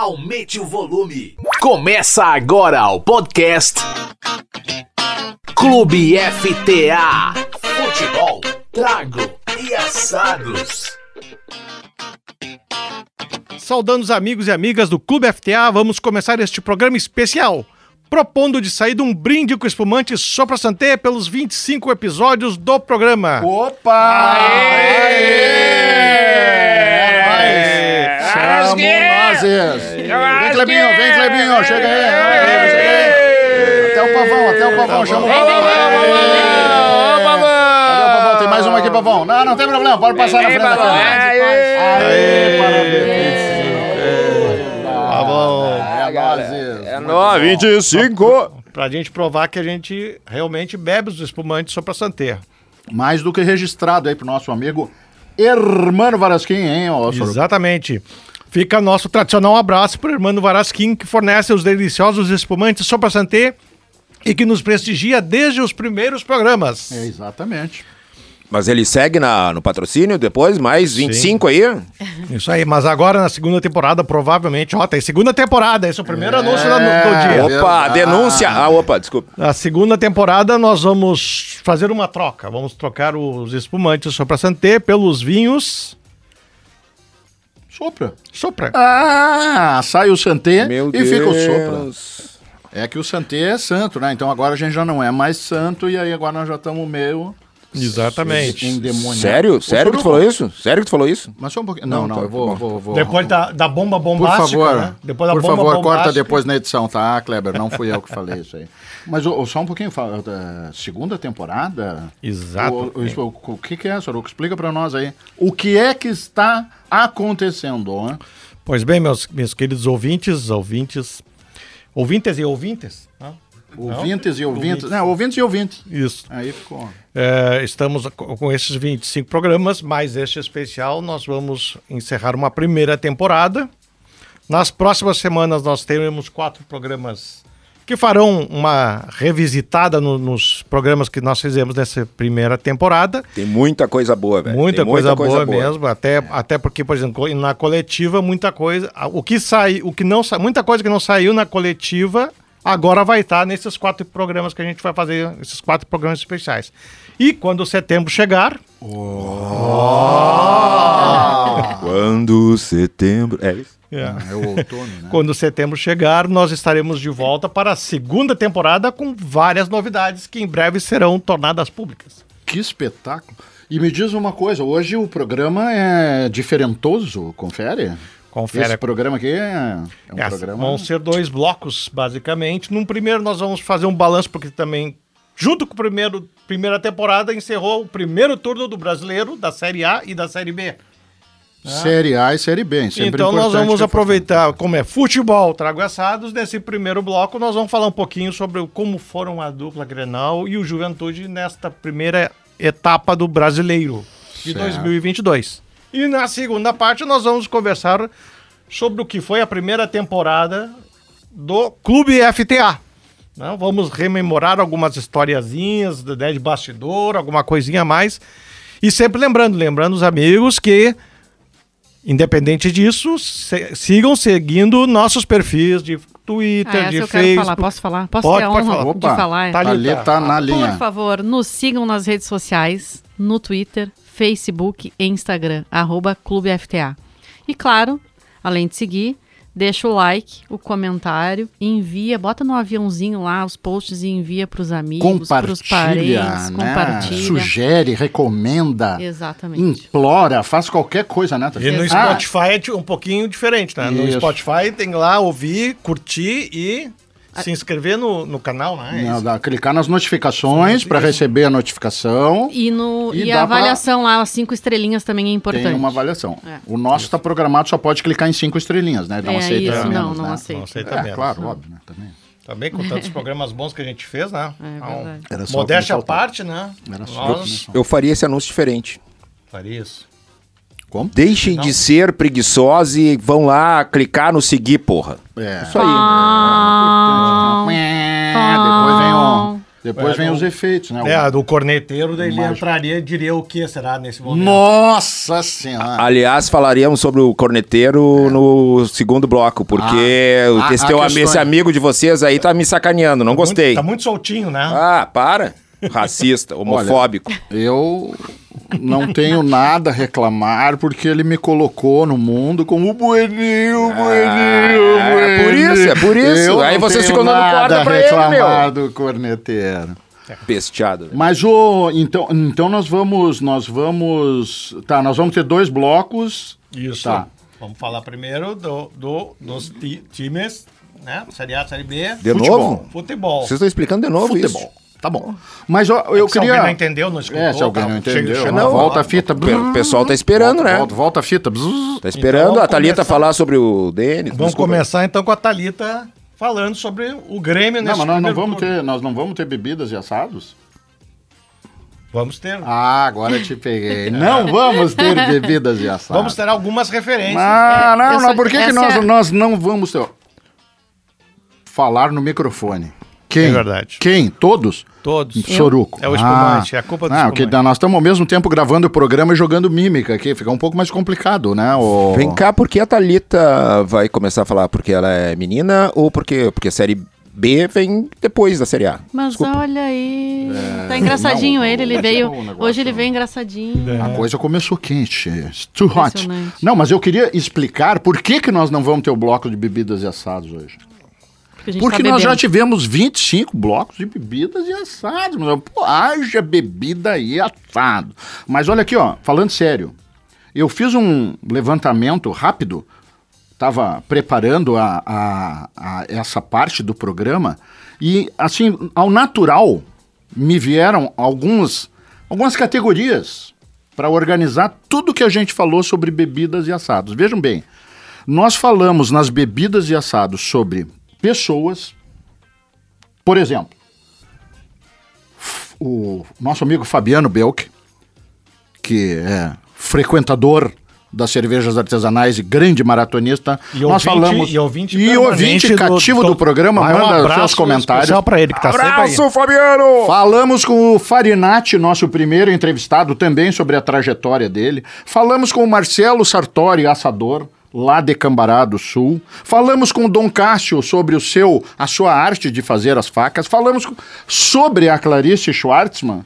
aumente o volume. Começa agora o podcast Clube FTA. Futebol, trago e assados. Saudando os amigos e amigas do Clube FTA, vamos começar este programa especial, propondo de sair de um brinde com espumante Sopra Santé pelos 25 episódios do programa. Opa! Chamo nozes! Vem, Clebinho, vem, Clebinho, chega aí! Até o pavão, até o pavão, chama o pavão! Cadê o pavão? Tem mais uma aqui, pavão. Não, não tem problema, pode passar na frente da câmera. Aê, parabéns! Pavão. É, nozes! É nóis, 25. Pra gente provar que a gente realmente bebe os espumantes Sopra Santé. Mais do que registrado aí pro nosso amigo Hermano Varasquim, hein, Soruco? Exatamente. Fica nosso tradicional abraço para o Hermano Varasquim, que fornece os deliciosos espumantes Sopra Santé e que nos prestigia desde os primeiros programas. É, exatamente. Mas ele segue na, no patrocínio depois, mais 25 aí. Isso aí, mas agora na segunda temporada, provavelmente, ó, tem segunda temporada, esse é o primeiro anúncio da- do, dia. É Opa, denúncia. Ah, opa, desculpa. Na segunda temporada nós vamos fazer uma troca, vamos trocar os espumantes Sopra Santé pelos vinhos Sopra. Sopra. Ah, sai o Santé Meu e Deus. fica o Sopra. É que o Santé é santo, né? Então agora a gente já não é mais santo e aí agora nós já estamos meio Exatamente. Sério? Sério que tu falou isso? Sério que tu falou isso? Mas só um pouquinho. Não, Não, não, tá, eu vou, tá vou, vou. Depois da, da bomba Por bombástica, favor, né? Depois da por bomba favor, corta bombástica. depois na edição, tá, Kleber? Não fui eu que falei isso aí. Mas só um pouquinho, fala, da segunda temporada? Exato. O, o- o- o que, que é, Soruco? Explica pra nós aí. O que é que está acontecendo? Né? Pois bem, meus, meus queridos ouvintes, ouvintes, ouvintes e ouvintes, né? Ouvintes e ouvintes. Não, ouvintes e ouvintes. Isso. Aí ficou. É, estamos co- com esses 25 programas, mais este especial, nós vamos encerrar uma primeira temporada. Nas próximas semanas nós teremos quatro programas que farão uma revisitada no- nos programas que nós fizemos nessa primeira temporada. Tem muita coisa boa, velho. Muita, Tem coisa, boa, mesmo, até, até porque, por exemplo, na coletiva, muita coisa. O que sai, o que não muita coisa que não saiu na coletiva, agora vai estar nesses quatro programas que a gente vai fazer, esses quatro programas especiais. E quando setembro chegar, Quando setembro. É isso? É o outono, né? quando setembro chegar, nós estaremos de volta para a segunda temporada com várias novidades que em breve serão tornadas públicas. Que espetáculo. E me diz uma coisa, hoje o programa é diferentoso, confere? Confere. Esse programa aqui é, é um É, programa... Vão ser dois blocos, basicamente. Num primeiro, nós vamos fazer um balanço, porque também, junto com a primeiro, primeira temporada, encerrou o primeiro turno do brasileiro, da Série A e da Série B. Série A e Série B, sempre então, nós vamos aproveitar, como é futebol, trago assados. Nesse primeiro bloco, nós vamos falar um pouquinho sobre como foram a dupla Grenal e o Juventude nesta primeira etapa do brasileiro de Certo. 2022. E na segunda parte, nós vamos conversar sobre o que foi a primeira temporada do Clube FTA. né? Vamos rememorar algumas historiazinhas né, de bastidor, alguma coisinha a mais. E sempre lembrando, lembrando os amigos que, independente disso, se- sigam seguindo nossos perfis de Twitter, Ah, de eu quero Facebook. falar. Posso falar? Posso Pode, ter a pode honra falar. de Opa, falar? tá ali. Ali tá na linha. Por favor, nos sigam nas redes sociais, no Twitter, Facebook e Instagram, arroba Clube FTA. E claro, além de seguir, deixa o like, o comentário, envia, bota no aviãozinho lá os posts e envia pros amigos, pros Compartilha, parentes, né? compartilha. Sugere, recomenda, Exatamente. implora, faz qualquer coisa, né? E no Ah, Spotify é ti- um pouquinho diferente, né? No Isso. Spotify tem lá ouvir, curtir e se inscrever no, no canal, né? não, dá- clicar nas notificações para receber a notificação. E, no, E e, a avaliação lá, as cinco estrelinhas também é importante. Tem uma avaliação. É. O nosso está programado, só pode clicar em cinco estrelinhas, né? Não É aceita isso, menos, não, não né? aceita. Não aceita É, menos. claro, óbvio, né? Também. Também com tantos programas bons que a gente fez, né? É Então, só Modéstia à parte, né? Nós. Eu faria esse anúncio diferente. faria isso. Como? Deixem de ser preguiçosos e vão lá clicar no seguir, porra. É. Isso aí. Ah, É, Depois vem o. Depois É, vem não- os efeitos, né? É, a do corneteiro, daí ele entraria, diria o que será nesse momento. Nossa Senhora! Aliás, falaríamos sobre o corneteiro no segundo bloco, porque Ah, esse, há- teu, há esse amigo de vocês aí tá me sacaneando, não gostei. Muito- tá muito soltinho, né? Ah, para. Racista, homofóbico. Eu não tenho nada a reclamar porque ele me colocou no mundo como o bueninho, o bueninho, é bueninho. por isso, é por isso. Eu Aí vocês tenho ficam dando nada corda a pra ele, reclamar do corneteiro. Bestiado. né? Mas o então, então nós vamos nós vamos tá nós vamos ter dois blocos Isso. Tá. Vamos falar primeiro do, do- dos ti- times, né? Série A, Série B. De Futebol. novo? Futebol. Vocês estão explicando de novo futebol isso. Tá bom mas ó, eu se queria alguém não entendeu, não escutou. é se alguém não entendeu chega- não, volta a fita O pe- o pessoal tá esperando, volta, né? volta, volta a fita. Tá esperando Então, a Thalita começar- falar sobre o Denis. Vamos desculpa. começar então com a Thalita falando sobre o Grêmio não nesse mas nós não vamos turno. ter nós não vamos ter bebidas e assados Vamos ter. ah agora eu te peguei não vamos ter bebidas e assados Vamos ter algumas referências. Ah, não, eu não, sou- por que, que nós, é- nós não vamos ter... falar no microfone? Quem? É verdade. Quem? Todos? Todos. Soruco. É o espumante, é a culpa do que espumante. nós estamos ao mesmo tempo gravando o programa e jogando mímica aqui, fica um pouco mais complicado, né? O... Vem cá, por que a Thalita vai começar a falar porque ela é menina ou porque, porque a série B vem depois da série A? Mas Desculpa. olha aí. tá engraçadinho não, ele, ele veio. negócio Hoje ele veio engraçadinho. A coisa começou quente. It's too hot. Não, mas eu queria explicar por que, que nós não vamos ter o bloco de bebidas e assados hoje. Porque, Porque tá nós já tivemos 25 blocos de bebidas e assados. Mas, pô, haja bebida e assado. Mas olha aqui, ó, falando sério. Eu fiz um levantamento rápido, estava preparando a, a- a- essa parte do programa, e assim, ao natural, me vieram alguns, algumas categorias para organizar tudo que a gente falou sobre bebidas e assados. Vejam bem, nós falamos nas bebidas e assados sobre pessoas, por exemplo, o nosso amigo Fabiano Belk, que é frequentador das cervejas artesanais e grande maratonista. E nós ouvinte- falamos e ouvinte e ouvinte do- cativo do, do- programa, um manda abraço seus comentários. pra ele que tá sempre aí. Abraço, Fabiano! Falamos com o Farinati, nosso primeiro entrevistado, também sobre a trajetória dele. Falamos com o Marcelo Sartori, assador, lá de Cambará do Sul. Falamos com o Dom Cássio sobre o seu, a sua arte de fazer as facas. Falamos sobre a Clarice Schwartzman,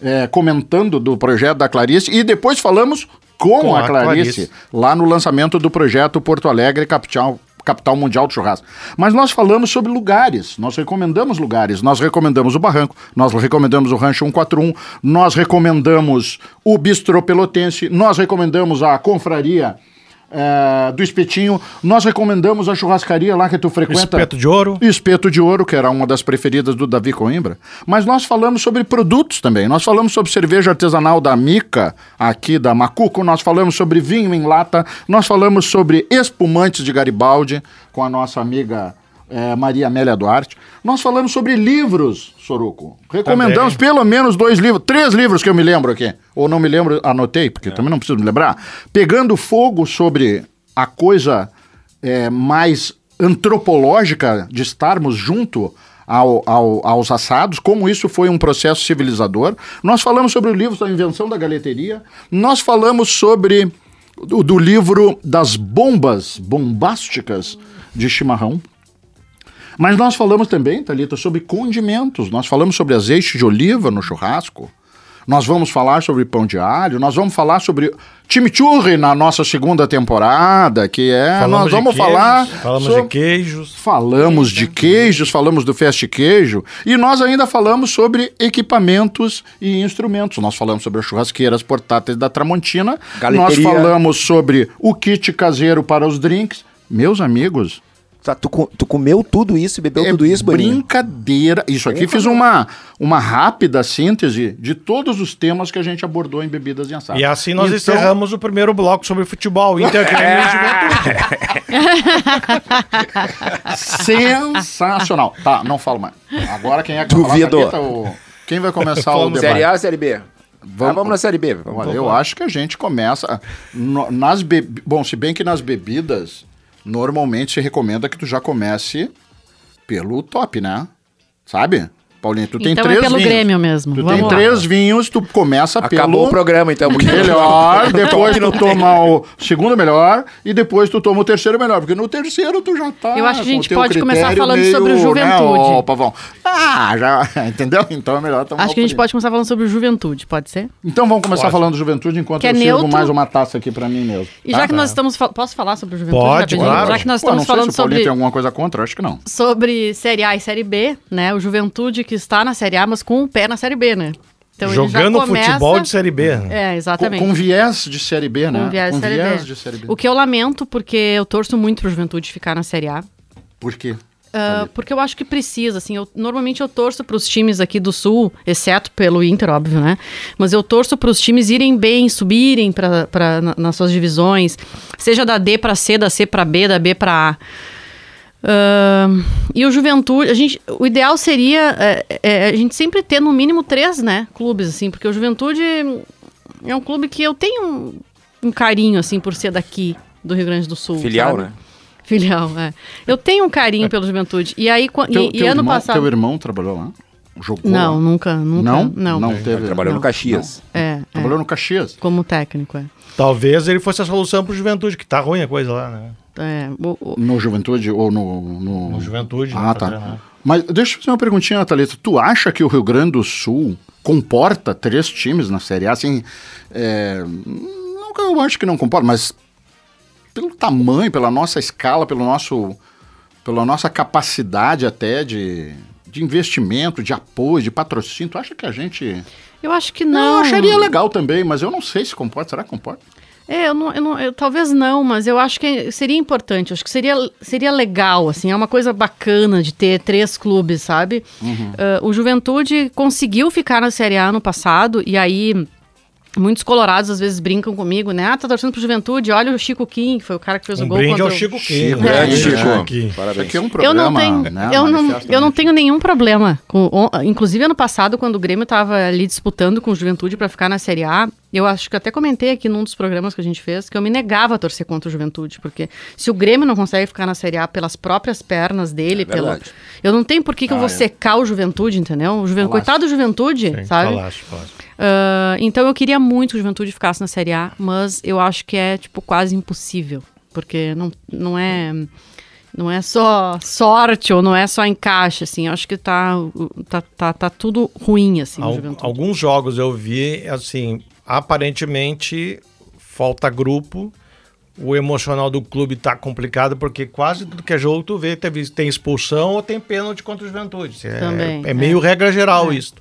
é, comentando do projeto da Clarice. E depois falamos com, Com a, a Clarice, Clarice. lá no lançamento do projeto Porto Alegre Capital, Capital Mundial do Churrasco. Mas nós falamos sobre lugares, nós recomendamos lugares, nós recomendamos o Barranco, nós recomendamos o Rancho 141, nós recomendamos o Bistrô Pelotense, nós recomendamos a Confraria eh, do Espetinho, nós recomendamos a churrascaria lá que tu frequenta. Espeto de ouro. Espeto de Ouro, que era uma das preferidas do Davi Coimbra. Mas nós falamos sobre produtos também. Nós falamos sobre cerveja artesanal da Mica, aqui da Macuco. Nós falamos sobre vinho em lata. Nós falamos sobre espumantes de Garibaldi, com a nossa amiga eh, Maria Amélia Duarte. Nós falamos sobre livros, Soruco. Recomendamos pelo menos dois livros, três livros que eu me lembro aqui. Ou não me lembro, anotei, porque também não preciso me lembrar. Pegando fogo sobre a coisa é, mais antropológica de estarmos junto ao- ao- aos assados, como isso foi um processo civilizador. Nós falamos sobre o livro da invenção da galeteria, nós falamos sobre o do livro das bombas bombásticas de chimarrão. Mas nós falamos também, Thalita, sobre condimentos. Nós falamos sobre azeite de oliva no churrasco. Nós vamos falar sobre pão de alho. Nós vamos falar sobre chimichurri na nossa segunda temporada, que é... Falamos nós vamos queijos, falar... Falamos sobre- de queijos. Falamos de queijos, falamos do Fast Queijo e nós ainda falamos sobre equipamentos e instrumentos. Nós falamos sobre as churrasqueiras portáteis da Tramontina. Nós Galeteria. falamos sobre o kit caseiro para os drinks. Meus amigos, Tá, tu, tu comeu tudo isso e bebeu é tudo isso, Boninho? brincadeira. Isso aqui fiz uma, uma rápida síntese de todos os temas que a gente abordou em bebidas e assados. E assim nós Então, encerramos o primeiro bloco sobre futebol, Inter Grêmio e Juventude. Sensacional. Tá, não falo mais. Agora quem é que vai Duvido. falar? Thalita, o- Quem vai começar o Vamos, debate? Série A ou Série B? Vamos, ah, vamos na Série B. Vamos. Olha, eu acho que a gente começa. no- nas bebi- Bom, se bem que nas bebidas, normalmente se recomenda que tu já comece pelo top, né? Sabe? Paulinho. Tu tem Então é três pelo vinhos. Grêmio mesmo. Tu Vamos tem lá. três vinhos, tu começa Acabou pelo o programa, então. porque- melhor, depois tu toma o segundo melhor e depois tu toma o terceiro melhor, porque no terceiro tu já tá Eu acho que a gente pode começar falando meio, sobre o Né, Juventude. ô, Pavão? Ah, já, entendeu? Então é melhor tomar Acho que a gente pode começar falando sobre o Juventude, pode ser? Então vamos começar Pode. falando do Juventude enquanto Que é eu sirvo neutro. mais uma taça aqui pra mim mesmo. E tá? já que nós estamos. fal- Posso falar sobre o Juventude? Pode, claro. Já que nós Pô, não estamos sei falando se o Paulinho sobre, tem alguma coisa contra, acho que não. sobre Série A e Série B, né? O Juventude que está na Série A, mas com o pé na Série B, né? Então ele já Jogando começa- futebol de Série B. né? É, Com, exatamente. com viés de Série B, né? Com viés de Série B. de Série B. O que eu lamento, porque eu torço muito pro Juventude ficar na Série A. Por quê? Ah, porque eu acho que precisa, assim, eu, normalmente eu torço para os times aqui do Sul, exceto pelo Inter, óbvio, né? Mas eu torço para os times irem bem, subirem pra, pra, na- nas suas divisões, seja da D para C, da C para B, da B para A. Ah, e o Juventude, a gente, o ideal seria é, é, a gente sempre ter no mínimo três, né, clubes, assim, porque o Juventude é um clube que eu tenho um, um carinho, assim, por ser daqui, do Rio Grande do Sul. Filial, sabe? né? Filial, é. Eu tenho um carinho pelo Juventude. E aí, Teu, e, e teu ano irmão, passado. teu irmão trabalhou lá? Jogou Não, lá? nunca, nunca. Não? Não, Não teve. Trabalhou Não. no Caxias. É, é, Trabalhou no Caxias. como técnico, é. Talvez ele fosse a solução pro Juventude, que tá ruim a coisa lá, né? É, o- o- No Juventude ou no... No, No Juventude. Ah, tá. treinar. Mas deixa eu fazer uma perguntinha, Thalita. Tu acha que o Rio Grande do Sul comporta três times na Série A? Assim, é, não que eu acho que não comporta, mas pelo tamanho, pela nossa escala, pelo nosso, pela nossa capacidade até de, de investimento, de apoio, de patrocínio, tu acha que a gente... eu acho que Não, não. eu acharia legal também, mas eu não sei se comporta. Será que comporta? É, eu não, eu não- eu- talvez não, mas eu acho que seria importante. Acho que seria, seria legal, assim, é uma coisa bacana de ter três clubes, sabe? Ah, o Juventude conseguiu ficar na Série A no passado, e aí muitos colorados às vezes brincam comigo, né? Ah, tá torcendo pro Juventude, olha o Chico Kim, que foi o cara que fez o Um gol brinde contra ao o- Chico Kim. Chico, né? É, Chico. aqui. Isso Parabéns. aqui é um Eu programa, não tenho, né, eu, não, eu não tenho nenhum problema. Com, o- inclusive, ano passado, quando o Grêmio estava ali disputando com o Juventude para ficar na Série A, eu acho que até comentei aqui num dos programas que a gente fez que eu me negava a torcer contra o Juventude, porque se o Grêmio não consegue ficar na Série A pelas próprias pernas dele, É pelo, eu não tenho por que, que eu vou secar o Juventude, entendeu? O Juven... Coitado do Juventude, Sim, sabe? falaste, falaste. Ah, então eu queria muito que o Juventude ficasse na Série A, mas eu acho que é tipo quase impossível, porque não, não é não é só sorte ou não é só encaixe, assim. Eu acho que tá tá, tá, tá tudo ruim assim Al- Juventude. alguns jogos eu vi, assim, aparentemente falta grupo. O emocional do clube tá complicado, porque quase tudo que é jogo tu vê, teve, tem expulsão ou tem pênalti contra o Juventude. É, Também, é é. meio regra geral isso.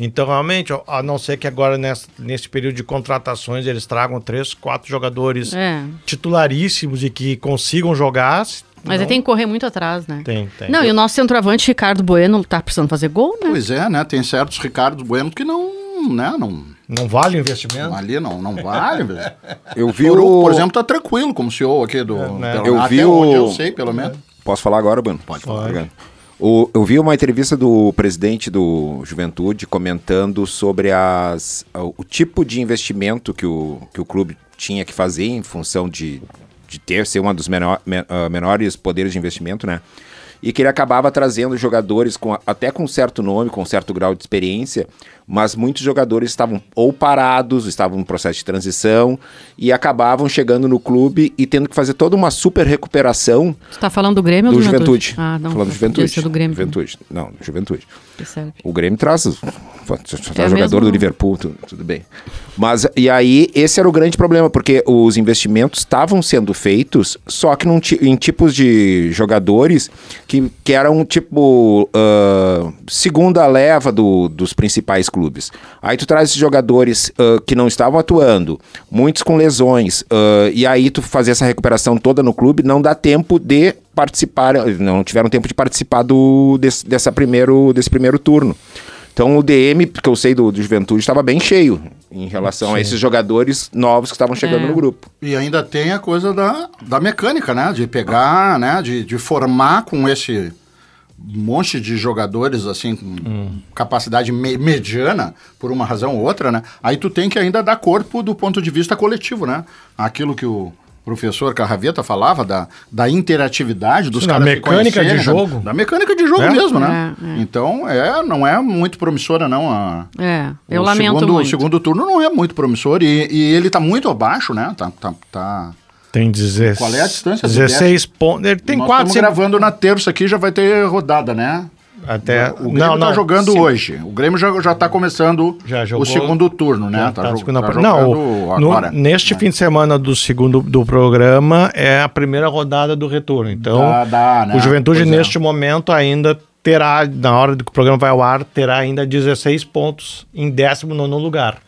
Então, realmente, a não ser que agora, nessa- nesse período de contratações, eles tragam três, quatro jogadores É. titularíssimos e que consigam jogar. Mas não- aí tem que correr muito atrás, né? Tem, tem. Não, e o nosso centroavante Ricardo Bueno tá precisando fazer gol, né? Pois é, né? Tem certos Ricardo Bueno que não, né? Não, Não vale o investimento? ali não, não vale. velho. Eu vi o... por exemplo, tá tranquilo como CEO aqui do. né? pelo- Eu até vi onde o- eu sei, pelo menos. Posso falar agora, Bruno? Pode falar. Obrigado. O- eu vi uma entrevista do presidente do Juventude comentando sobre as, o, tipo de investimento que o, que o clube tinha que fazer em função de, de ter, ser um dos menor, me- ah, menores poderes de investimento, né? E que ele acabava trazendo jogadores com, até com certo nome, com certo grau de experiência, mas muitos jogadores estavam ou parados, estavam em processo de transição e acabavam chegando no clube e tendo que fazer toda uma super recuperação Tu tá falando do Grêmio ou do do Juventude. Ah, não. Falando do Juventude. do Grêmio. Juventude. Não, do Juventude. O Grêmio traz. Tá É jogador do Liverpool, tudo, tudo bem. Mas, e aí, esse era o grande problema, porque os investimentos estavam sendo feitos, só que num em tipos de jogadores que, que eram tipo ah, segunda leva do- dos principais clubes. Aí tu traz esses jogadores ah, que não estavam atuando, muitos com lesões, ah, e aí tu fazer essa recuperação toda no clube, não dá tempo de participar, não tiveram tempo de participar do, desse, dessa primeiro, desse primeiro turno. Então o DM, que eu sei do, do Juventude, estava bem cheio em relação a esses jogadores novos que estavam chegando É. no grupo. E ainda tem a coisa da, da mecânica, né? De pegar, né? De, de formar com esse monte de jogadores, assim, com capacidade me- mediana, por uma razão ou outra, né? Aí tu tem que ainda dar corpo do ponto de vista coletivo, né? Aquilo que o professor Carraveta falava da, da interatividade dos da caras se mecânica de jogo. Da, da mecânica de jogo É? mesmo, né? É, é. Então, é, não é muito promissora, não. A, É, eu o lamento segundo, muito. O segundo turno não é muito promissor e, e ele tá muito abaixo, né? Tá, tá, tá... Tem 16. Qual é a distância do 16 pontos. Ele tem Nós 4, estamos 5 gravando na terça aqui, já vai ter rodada, né? Até. O Grêmio tá jogando sim. hoje. O Grêmio já, já tá começando Já jogou- o segundo turno, né? Tá, tá jo- segunda tá jogando Não, o- no- agora. neste né? fim de semana do segundo do programa é a primeira rodada do retorno. Então, Dá- dá, né? o Juventude Pois é. neste momento ainda terá, na hora que o programa vai ao ar, terá ainda 16 pontos em 19 lugar.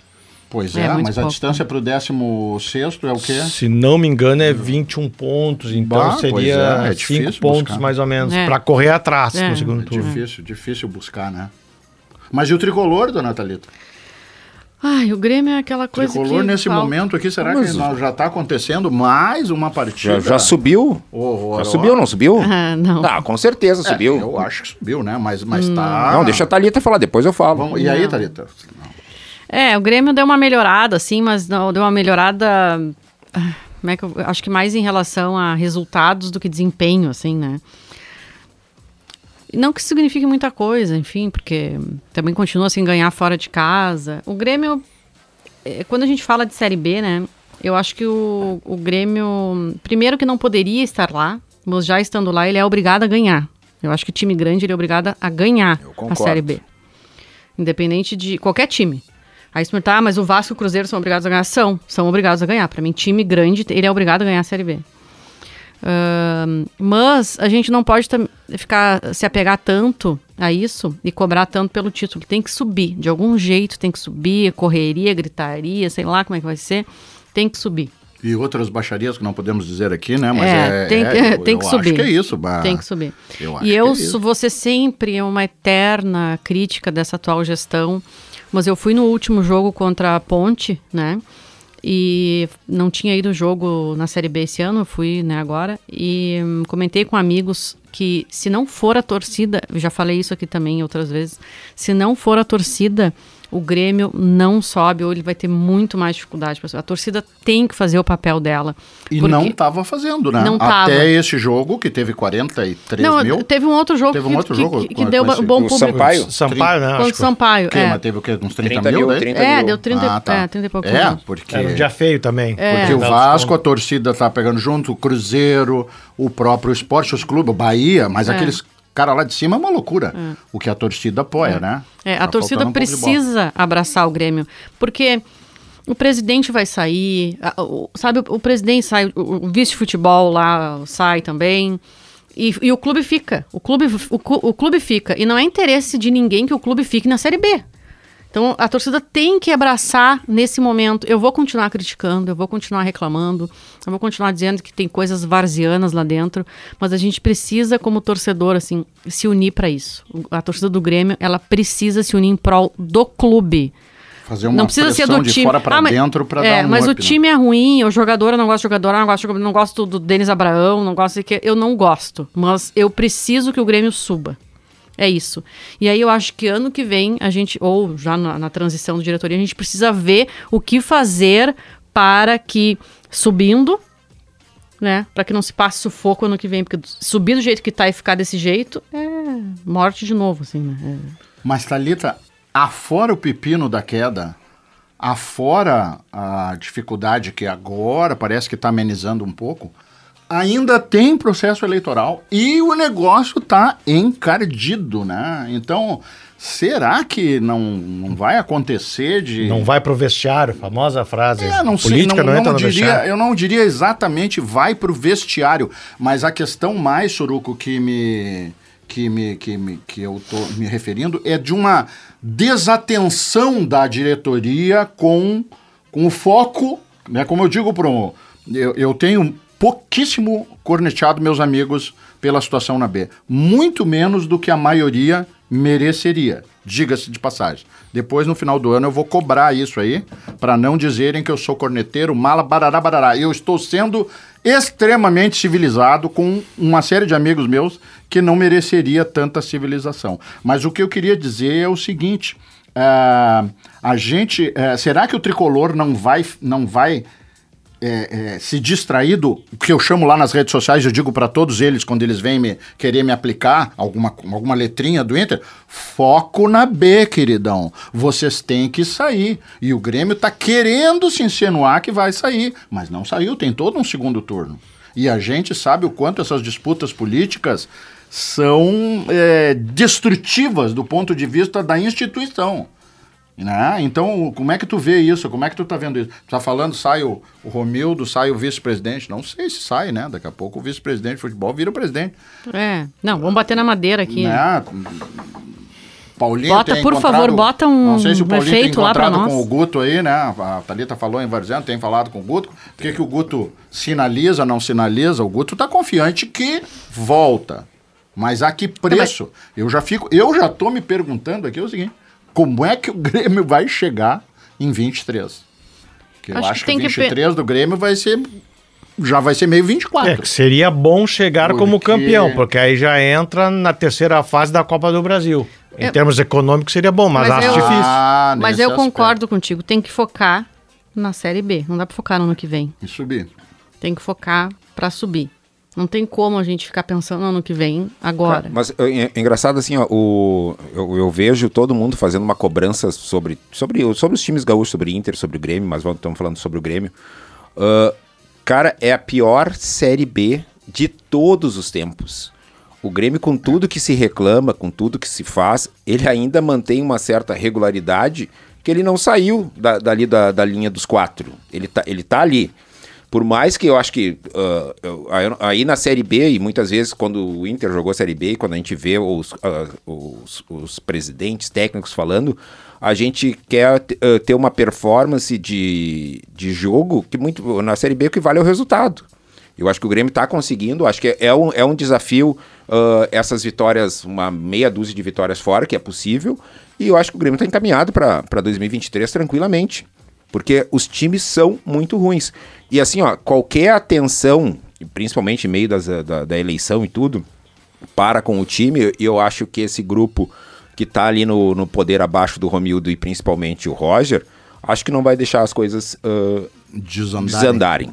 Pois É, é, mas a pouco. distância pro 16 é o quê? Se não me engano, é 21 pontos. Então Bah, seria é, é 5 difícil pontos buscar. mais ou menos É. para correr atrás É. no segundo É turno. difícil, difícil buscar, né? Mas e o tricolor, dona Thalita? Ai, o Grêmio é aquela coisa tricolor que nesse falta. momento aqui, será Mas- que nós já está acontecendo mais uma partida? Já, já subiu? Horrorosa? Já subiu, não subiu? Ah, não. Ah, com certeza É, subiu. eu acho que subiu, né? Mas, mas tá... Não, deixa a Thalita falar, depois eu falo. Vamos- E aí, Thalita? É, o Grêmio deu uma melhorada, assim, mas não, deu uma melhorada. ah, Como é que eu acho que mais em relação a resultados do que desempenho, assim, né? Não que isso signifique muita coisa, enfim, porque também continua sem ganhar fora de casa. O Grêmio, eh, quando a gente fala de Série B, né? Eu acho que o, o Grêmio, primeiro que não poderia estar lá, mas já estando lá, ele é obrigado a ganhar. Eu acho que time grande ele é obrigado a ganhar a. Série B. Independente de qualquer time. Aí você pergunta, ah, mas o Vasco e o Cruzeiro são obrigados a ganhar? São, são obrigados a ganhar. Pra mim, time grande, ele é obrigado a ganhar a Série B. Ahn, mas a gente não pode ficar se apegar tanto a isso e cobrar tanto pelo título. Tem que subir, de algum jeito tem que subir, correria, gritaria, sei lá como é que vai ser, tem que subir. E outras baixarias que não podemos dizer aqui, né? Mas É, é, tem que- é, eu- tem que eu subir. Acho que é isso, bah. Tem que subir. eu acho e eu é vou ser sempre uma eterna crítica dessa atual gestão, mas eu fui no último jogo contra a Ponte, né? E não tinha ido jogo na Série B esse ano, fui né, agora. E hum, comentei com amigos que se não for a torcida, já falei isso aqui também outras vezes, se não for a torcida, o Grêmio não sobe ou ele vai ter muito mais dificuldade. A torcida tem que fazer o papel dela. E porque- não estava fazendo, né? Não tava. Até esse jogo, que teve 43 Não, mil. teve um outro jogo Teve um que, outro que- jogo que, com- deu esse- bom o público. Sampaio? Sampaio, né? Contra que Sampaio. Que, é. mas teve o quê? Uns 30, 30 mil? 30 É, mil. deu 30, Ah, tá. é, 30 e pouco. É, porque... era um dia feio também. Porque É. o Vasco, a torcida tá pegando junto, o Cruzeiro, o próprio esporte, os clubes, o Bahia, mas É. aqueles caras lá de cima é uma loucura. O que a torcida apoia, né? É, Tá a torcida um precisa abraçar o Grêmio, porque o presidente vai sair, sabe, o, presidente sai, o, vice-futebol lá sai também, e, e o clube fica, o clube, o, o clube fica, e não é interesse de ninguém que o clube fique na Série B. Então a torcida tem que abraçar nesse momento. Eu vou continuar criticando, eu vou continuar reclamando, eu vou continuar dizendo que tem coisas varzianas lá dentro, mas a gente precisa, como torcedor, assim, se unir para isso. A torcida do Grêmio, ela precisa se unir em prol do clube. Fazer uma não precisa ser do de time. fora pra Ah, mas- dentro pra é, dar um mas o up, né? time é ruim, o jogador eu não gosto de jogador, eu não gosto, de jogador, não gosto do Denis Abraão, não gosto de que eu não gosto, mas eu preciso que o Grêmio suba. É isso. E aí eu acho que ano que vem a gente ou já na, na transição de diretoria a gente precisa ver o que fazer para que subindo, né, para que não se passe sufoco ano que vem, porque subir do jeito que tá e ficar desse jeito é morte de novo, assim, né? É. Mas, Thalita, afora o pepino da queda, afora a dificuldade que agora parece que está amenizando um pouco, ainda tem processo eleitoral e o negócio está encardido, né? Então, será que não, não vai acontecer de... Não vai pro vestiário, famosa frase. É, não sei, Política não, não, não diria, vestiário. eu não diria exatamente vai para o vestiário, mas a questão mais, Soruco, que me que me que, me, que eu tô me referindo é de uma desatenção da diretoria com, com o foco, né, como eu digo pro eu, eu tenho pouquíssimo corneteado meus amigos pela situação na B, muito menos do que a maioria mereceria, diga-se de passagem. Depois, no final do ano, eu vou cobrar isso aí, para não dizerem que eu sou corneteiro, mala, barará, barará. Eu estou sendo extremamente civilizado com uma série de amigos meus que não mereceria tanta civilização. Mas o que eu queria dizer é o seguinte: ah, a gente. eh, será que o tricolor não vai, não vai é, é, se distrair do que eu chamo lá nas redes sociais, eu digo para todos eles quando eles vêm me querer me aplicar alguma, alguma letrinha do Inter, foco na B, queridão. Vocês têm que sair. E o Grêmio tá querendo se insinuar que vai sair, mas não saiu, tem todo um segundo turno. E a gente sabe o quanto essas disputas políticas são é, destrutivas do ponto de vista da instituição. Né? Então, como é que tu vê isso? Como é que tu tá vendo isso? Tu tá falando, sai o, o Romildo, sai o vice-presidente. Não sei se sai, né? Daqui a pouco o vice-presidente de futebol vira o presidente. É. Não, vamos bater na madeira aqui. Né? Paulinho Bota, por favor, bota um Não sei se o Paulinho tem encontrado com o Guto aí, né? A Thalita falou em vários anos, tem falado com o Guto. Por que, que o Guto sinaliza, não sinaliza? O Guto tá confiante que volta. Mas a que preço? Eu já fico, eu já tô me perguntando aqui o seguinte: como é que o Grêmio vai chegar em 23? Que eu Acho acho, que que, tem que 23 do Grêmio vai ser já vai ser meio 24. É, que seria bom chegar como Porque- campeão, porque aí já entra na terceira fase da Copa do Brasil. Em Eu- termos econômicos seria bom, mas, Mas acho eu- difícil. Ah, Mas eu aspecto. concordo contigo, tem que focar na Série B. Não dá pra focar no ano que vem. Em subir. Tem que focar pra subir. Não tem como a gente ficar pensando no ano que vem agora. Mas é, é engraçado assim, ó, o, eu, eu vejo todo mundo fazendo uma cobrança sobre, sobre, sobre os times gaúchos, sobre Inter, sobre o Grêmio, mas estamos falando sobre o Grêmio. Ah, cara, é a pior Série B de todos os tempos. O Grêmio, com tudo que se reclama, com tudo que se faz, ele ainda mantém uma certa regularidade que ele não saiu da, dali da, da linha dos quatro. Ele tá, ele tá ali. Por mais que eu acho que eu- aí- na Série B, e muitas vezes quando o Inter jogou Série B, quando a gente vê os, ah, os, os presidentes técnicos falando, a gente quer ah, ter uma performance de, de jogo que muito na Série B o que vale é o resultado. Eu acho que o Grêmio está conseguindo, acho que é, é um, é um desafio ah, essas vitórias, uma meia dúzia de vitórias fora, que é possível, e eu acho que o Grêmio está encaminhado para 2023 tranquilamente. Porque os times são muito ruins. E assim, ó, qualquer atenção, principalmente em meio das- da, da eleição e tudo, para com o time, e eu acho que esse grupo que tá ali no, no poder abaixo do Romildo e principalmente o Roger, acho que não vai deixar as coisas ah, Desandarem. desandarem.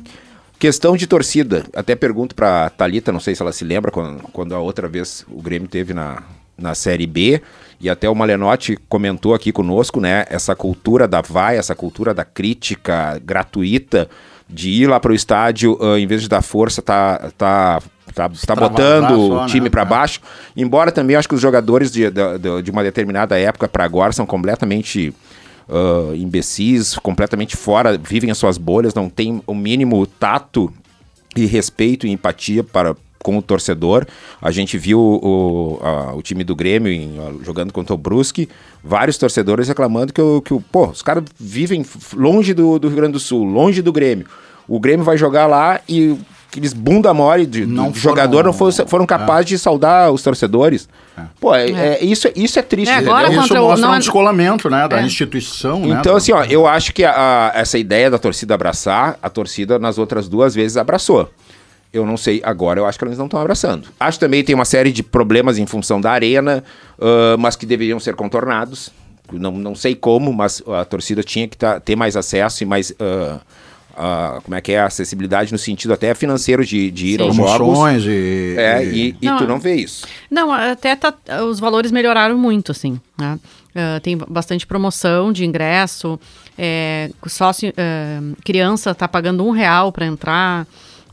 Questão de torcida, até pergunto pra Thalita, não sei se ela se lembra, quando, quando a outra vez o Grêmio teve na, na Série B, e até o Malenotti comentou aqui conosco, né, essa cultura da vai, essa cultura da crítica gratuita, de ir lá pro estádio, ah, em vez de dar força, tá, tá, tá, tá botando o time né? pra É. baixo. Embora também acho que os jogadores de, de, de- uma determinada época para agora são completamente ah, imbecis, completamente fora, vivem as suas bolhas, não tem o mínimo tato e respeito e empatia para com o torcedor. A gente viu o, a- o time do Grêmio em- jogando contra o Brusque, vários torcedores reclamando que, o, que o, pô, os caras vivem longe do, do Rio Grande do Sul, longe do Grêmio. O Grêmio vai jogar lá e aqueles bunda mole de, Não de jogador não foram- foram, capazes de saudar os torcedores. Pô, é, é- isso, isso é triste. É, agora entendeu? Isso o- mostra não um é- descolamento, né? Da É. instituição, né? Então, do- assim, ó, eu acho que a- a- essa ideia da torcida abraçar, a torcida nas outras duas vezes abraçou. Eu não sei, agora eu acho que eles não estão abraçando. Acho também que tem uma série de problemas em função da arena, ah, mas que deveriam ser contornados. Não, não sei como, mas a torcida tinha que tá- ter mais acesso e mais. ah, ah, como é que é? Acessibilidade no sentido até financeiro de, de ir Sim. aos jogos. Promoções e... É, e, e Não, tu não vê isso. Não, até tá, os valores melhoraram muito, assim, né? Ah, tem bastante promoção de ingresso, é, sócio, é, criança tá pagando um real para entrar,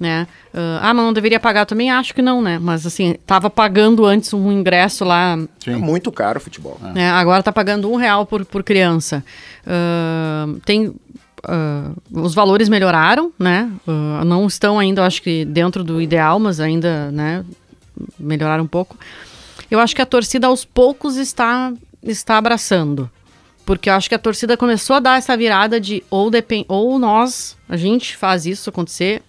né? Ah, ah, mas não deveria pagar também? Acho que não, né? Mas assim, tava pagando antes um ingresso lá É muito caro o futebol. né? Agora está pagando um real por, por criança. Ah, tem ah, os valores melhoraram, né? Ah, não estão ainda, eu acho que dentro do ideal, mas ainda, né? Melhoraram um pouco. Eu acho que a torcida aos poucos está está abraçando, porque eu acho que a torcida começou a dar essa virada de ou depend, ou nós a gente faz isso acontecer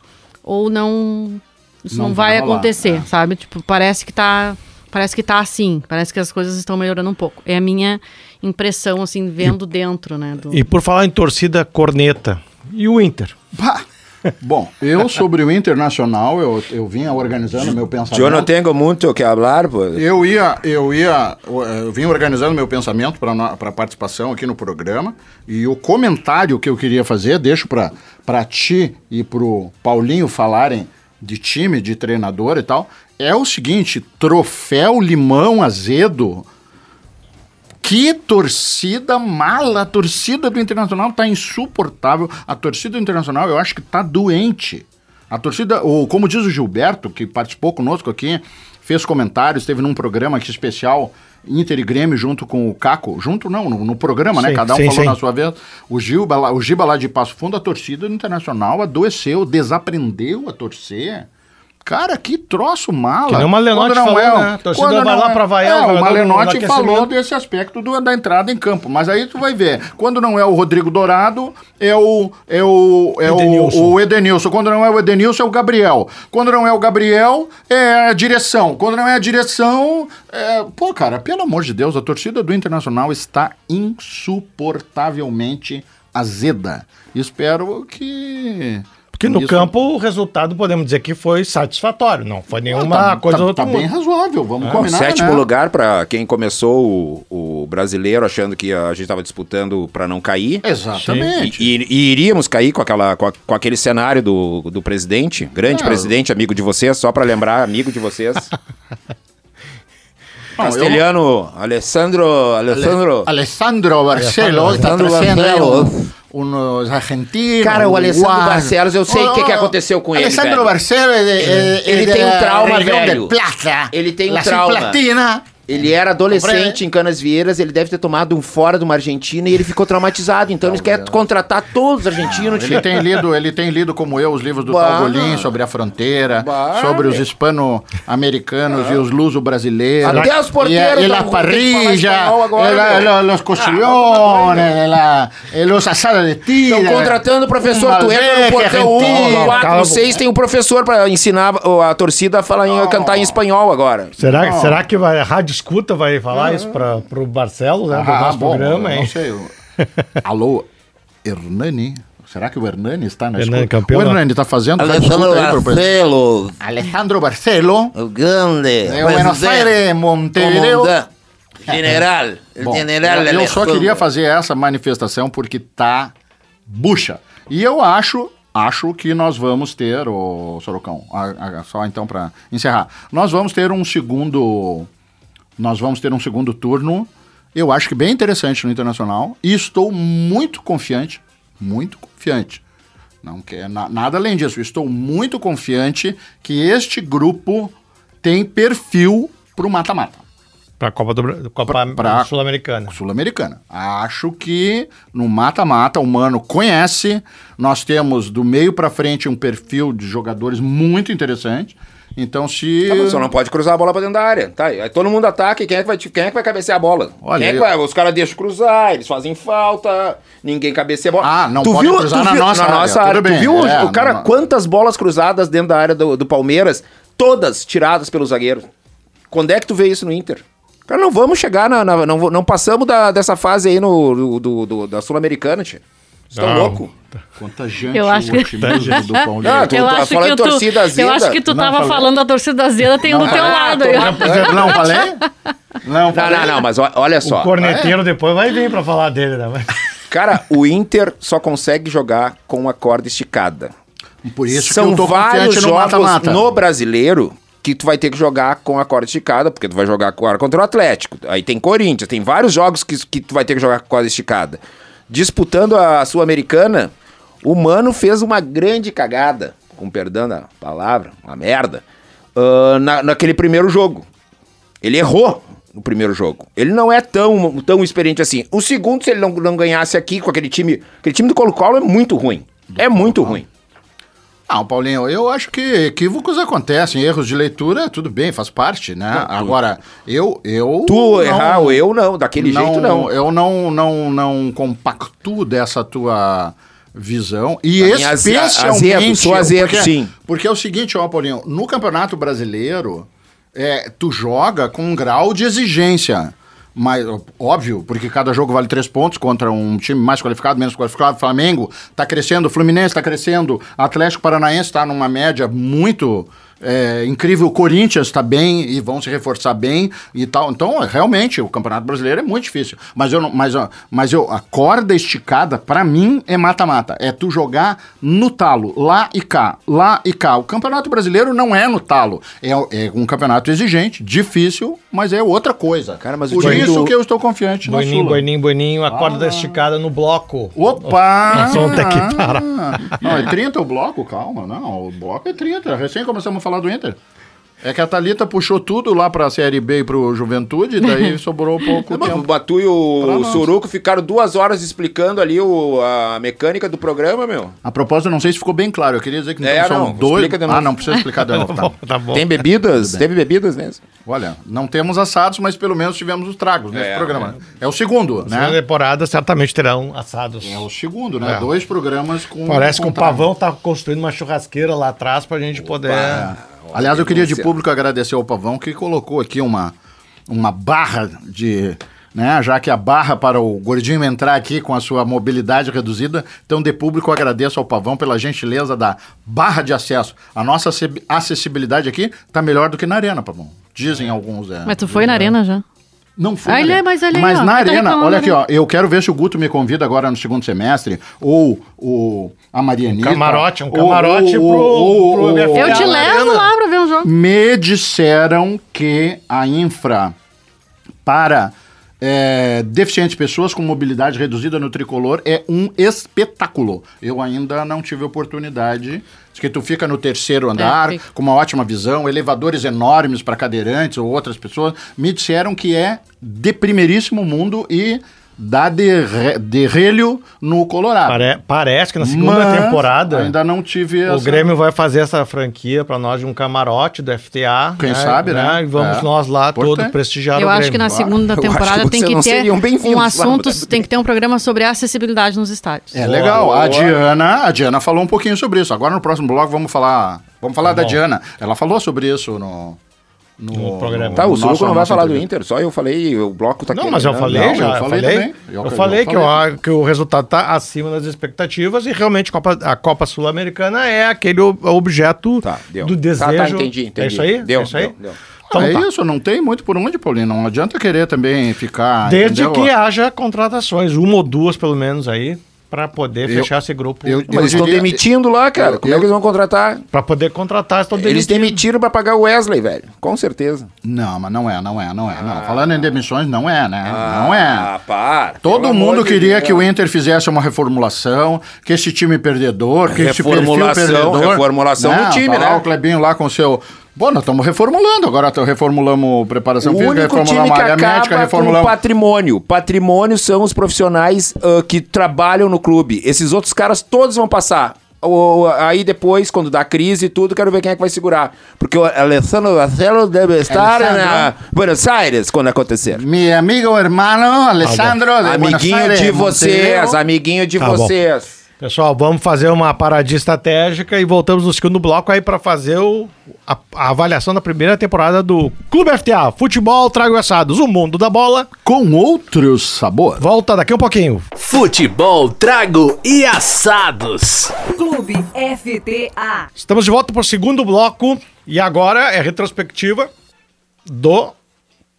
ou não isso não, Não vai, vai rolar, acontecer, é. sabe? Tipo, parece que tá parece que tá assim, parece que as coisas estão melhorando um pouco. É a minha impressão assim vendo dentro, né, do E por falar em torcida corneta, e o Inter? Pá! Bom, eu sobre o Internacional, eu, eu vinha organizando meu pensamento. Eu não tenho muito que falar, pô. Eu ia, eu ia, eu vim organizando meu pensamento para participação aqui no programa e o comentário que eu queria fazer, deixo para ti e pro Paulinho falarem de time, de treinador e tal, é o seguinte: troféu limão azedo. Que torcida mala! A torcida do Internacional tá insuportável. A torcida do Internacional eu acho que tá doente. A torcida, ou como diz o Gilberto, que participou conosco aqui, fez comentários, esteve num programa aqui especial Inter e Grêmio junto com o Caco, junto não, no, no programa, né? Sim, Cada um sim, falou sim. na sua vez. O Giba, lá, o Giba lá de Passo Fundo, a torcida do Internacional adoeceu, desaprendeu a torcer. Cara, que troço mala. Que nem o Malenotti Quando não falou, é, né? A torcida quando vai lá pra vaiar o É, o no Malenotti aquecimento. falou desse aspecto do- da entrada em campo. Mas aí tu vai ver. Quando não é o Rodrigo Dourado, é o. É o, é Edenilson. o, o Edenilson. Quando não é o Edenilson, é o Gabriel. Quando não é o Gabriel, é a direção. Quando não é a direção. É... Pô, cara, pelo amor de Deus, a torcida do Internacional está insuportavelmente azeda. Espero que. Porque no isso- campo o resultado podemos dizer que foi satisfatório. Não foi nenhuma tá, coisa tá, do outro tá bem razoável, vamos Bom, combinar, sétimo né? lugar para quem começou o, o brasileiro achando que a gente estava disputando para não cair. Exatamente. E, e- e iríamos cair com, aquela, com, a- com aquele cenário do, do presidente, grande Ah, presidente, amigo de vocês, só para lembrar, amigo de vocês. Não, eu- Castelhano, Alessandro, Alessandro. Alessandro Barcelo está Alessandro trazendo Barcelos. um- uns argentinos. Cara, o Alessandro. Barcelos, eu sei o que que aconteceu com ele, Alessandro velho. Barcelo é de, é- é Ele tem um trauma, velho. de Plata. Ele tem um La trauma. Platina. Ele era adolescente em Canas Vieiras, ele deve ter tomado um fora de uma Argentina e ele ficou traumatizado. Então ele quer contratar todos os argentinos. Ele tem lido, ele tem lido como eu os livros do Bah. Talgolim sobre a fronteira, Bah. sobre os hispano-americanos e os luso-brasileiros. Até os porteiros e, e la parrilla, agora, e la- los costillones, la- e los asadas de tira. Estão contratando o professor, um tu entra no portão 1, argentino. 4, Calma. 6, tem um professor pra ensinar a torcida a falar em, a cantar em espanhol agora. Será, será que vai, Rádio Escuta vai falar isso para o Barcelos, né, do Ah, nosso bom, programa, hein? Não sei. eu- Alô, Hernani? Será que o Hernani está na Hernani, escuta? campeão O Hernani está fazendo? Faz Alessandro presidente. Barcelos, Alejandro Barcelo, o grande. de Buenos presidente, Aires, Montevideo. General, Bom, general eu, eu só Alessandro. queria fazer essa manifestação porque tá bucha. E eu acho, acho que nós vamos ter, o Sorocão, a- a- só então para encerrar, nós vamos ter um segundo, nós vamos ter um segundo turno, eu acho que bem interessante no Internacional, e estou muito confiante, muito confiante. Não quer na- nada além disso. Estou muito confiante que este grupo tem perfil para o mata-mata. Para a Copa, do, Copa pra- Sul-Americana. Sul-Americana. Acho que no mata-mata o Mano conhece. Nós temos do meio pra frente um perfil de jogadores muito interessante. Então se Tá, mas só não pode cruzar a bola pra dentro da área. Tá, aí todo mundo ataca e quem é que vai, quem é que vai cabecear a bola? Olha, Quem é que vai? Os caras deixam cruzar, eles fazem falta, ninguém cabeceia a bola. Ah, não pode cruzar na nossa área, tudo Tu bem, viu é, o cara, não- quantas bolas cruzadas dentro da área do, do Palmeiras, todas tiradas pelo zagueiro? Quando é que tu vê isso no Inter? Cara, não vamos chegar na. na- não, não passamos da- dessa fase aí no, do, do- da Sul-Americana, tia. Você tá Não. louco? contagiante Eu acho o que- otimismo do Paulinho. Ah, tu- eu, tá acho falando que tu, torcida azeda? eu acho que tu Não, tava falei. falando da torcida azeda, tem um do teu lado. aí, ó. Não falei? Não, Não, falei. não, não, mas olha só. O corneteiro depois vai vir para falar dele, né? Cara, o Inter só consegue jogar com a corda esticada. Por isso que São eu tô vários confiante no jogos mata-mata. no brasileiro que tu vai ter que jogar com a corda esticada, porque tu vai jogar agora contra o Atlético. Aí tem Corinthians, tem vários jogos que, que tu vai ter que jogar com a corda esticada. Disputando a Sul-Americana, o Mano fez uma grande cagada, com perdão da palavra, uma merda, ah, na, naquele primeiro jogo. Ele errou no primeiro jogo. Ele não é tão, tão experiente assim. O segundo, se ele não, não ganhasse aqui com aquele time. Aquele time do Colo-Colo é muito ruim. É muito ruim. Não, Paulinho, eu acho que equívocos acontecem, erros de leitura, tudo bem, faz parte, né? Agora, eu, eu Tu não- errar ou eu não, daquele jeito não. Eu não, não, não compactuo dessa tua visão e aze- especialmente azedo, sou azedo, porque, sim. Porque é o seguinte, ó, Paulinho, no Campeonato Brasileiro, é, tu joga com um grau de exigência. Mas, óbvio, porque cada jogo vale três pontos contra um time mais qualificado, menos qualificado. Flamengo tá crescendo, Fluminense tá crescendo, Atlético Paranaense tá numa média muito é, incrível. O Corinthians está bem e vão se reforçar bem e tal. Então, realmente, o Campeonato Brasileiro é muito difícil. Mas eu, não- mas, mas eu, a corda esticada, pra mim, é mata-mata. É tu jogar no talo, lá e cá, lá e cá. O Campeonato Brasileiro não é no talo. É, é um campeonato exigente, difícil, mas é outra coisa. Cara, mas o Por time isso do- que eu estou confiante na Boininho, boininho, boininho, a corda esticada no bloco. Opa! Nós vamos ter que parar. Não, é 30 o bloco? Calma, não. O bloco é 30. Recém começamos a falar do Inter. É que a Thalita puxou tudo lá pra Série B e pro Juventude, daí sobrou pouco Não, mas o tempo. Batu e o. Suruco ficaram duas horas explicando ali o, a mecânica do programa, meu. A propósito, não sei se ficou bem claro. Eu queria dizer que É, então são não, dois. Ah, não precisa explicar de novo. tá. Tá bom. Tem bebidas? Teve bebidas mesmo? Olha, não temos assados, mas pelo menos tivemos os tragos nesse É, programa. né? É o segundo, Na né? temporada certamente terão assados. É o segundo, né? É. Dois programas com. Parece que o. Pavão tá construindo uma churrasqueira lá atrás pra gente poder. É. Aliás, eu queria de público agradecer ao Pavão que colocou aqui uma, uma barra de. Né, já que a barra para o gordinho entrar aqui com a sua mobilidade reduzida, então de público agradeço ao Pavão pela gentileza da barra de acesso. A nossa acessi- acessibilidade aqui tá melhor do que na arena, Pavão. Dizem alguns. É, Mas tu foi na arena já? Não fui. Arena. mas olha aí, Mas ó, na tá arena, reclamando olha aqui, ali. ó. Eu quero ver se o Guto me convida agora no segundo semestre, ou o, a Marianita. camarote, um ou- camarote ou- pro- ou- pro ou- MFA. Eu te levo arena. lá pra ver um jogo. me disseram que a infra para é, deficientes, pessoas com mobilidade reduzida no tricolor é um espetáculo. Eu ainda não tive oportunidade. Diz que tu fica no terceiro andar, fica. com uma ótima visão, elevadores enormes para cadeirantes ou outras pessoas. Me disseram que é de primeiríssimo mundo e dá derre- derrelho no Colorado. Pare- parece que na segunda Mas temporada Ainda não tive o essa- Grêmio vai fazer essa franquia pra nós de um camarote do FTA. Quem sabe, né? E vamos É. nós lá Importante. todo prestigiar Eu o acho que na segunda temporada que tem que ter um assunto, tem que ter um programa sobre a acessibilidade nos estádios. É Boa, legal. A boa. Diana, a Diana falou um pouquinho sobre isso. Agora no próximo bloco vamos falar, vamos falar da bom. Diana. Ela falou sobre isso no no, No programa. Tá, o Suruco nosso- não vai falar do. Inter, só eu falei, o bloco tá Não, querendo, mas eu né? falei Não, já. eu Eu falei falei, também. Eu- eu eu falei que, falei. o- que o resultado tá acima das expectativas e realmente a Copa, a Copa Sul-Americana é aquele ob- objeto Tá, deu. do Tá, desejo. tá, entendi, entendi. É isso aí? Deu, é isso aí? deu, deu. Então é tá. isso, não tem muito por onde, Paulinho. Não adianta querer também ficar. Desde entendeu? que haja contratações, uma ou duas pelo menos aí, pra poder Eu- fechar esse grupo. eu- Mas eles estão diria- demitindo lá, cara. eu- Como é eu- que eles vão contratar? Pra poder contratar, estão Eles demitindo. demitiram pra pagar o Wesley, velho. Com certeza. Não, mas não é, não é, não é. Não. Falando em demissões, não é, né? não Ah, é. para. Todo Pelo mundo queria que o Inter fizesse uma reformulação, que esse time perdedor, que esse perfil Reformulação, perdedor... reformulação do time, tá né? o Clebinho lá com o seu... Pô, nós estamos reformulando, agora reformulamos preparação O física, único time reformulamos que área médica, acaba com reformulamos... patrimônio. Patrimônio são os profissionais ah, que trabalham no clube. Esses outros caras todos vão passar. O- aí depois, quando dá crise e tudo, quero ver quem é que vai segurar. Porque o Alessandro Marcelo deve estar Alessandro. na Buenos Aires quando acontecer. Mi amigo hermano Alessandro de Buenos amiguinho Aires, de Montevideo. vocês, amiguinho de Tá bom. vocês. Pessoal, vamos fazer uma paradinha estratégica e voltamos no segundo bloco aí pra fazer o- a, a avaliação da primeira temporada do Clube FTA, Futebol Trago Assados, o mundo da bola. Com outro sabor. Volta daqui um pouquinho. Futebol, trago e assados. Clube FTA. Estamos de volta para o segundo bloco e agora é a retrospectiva do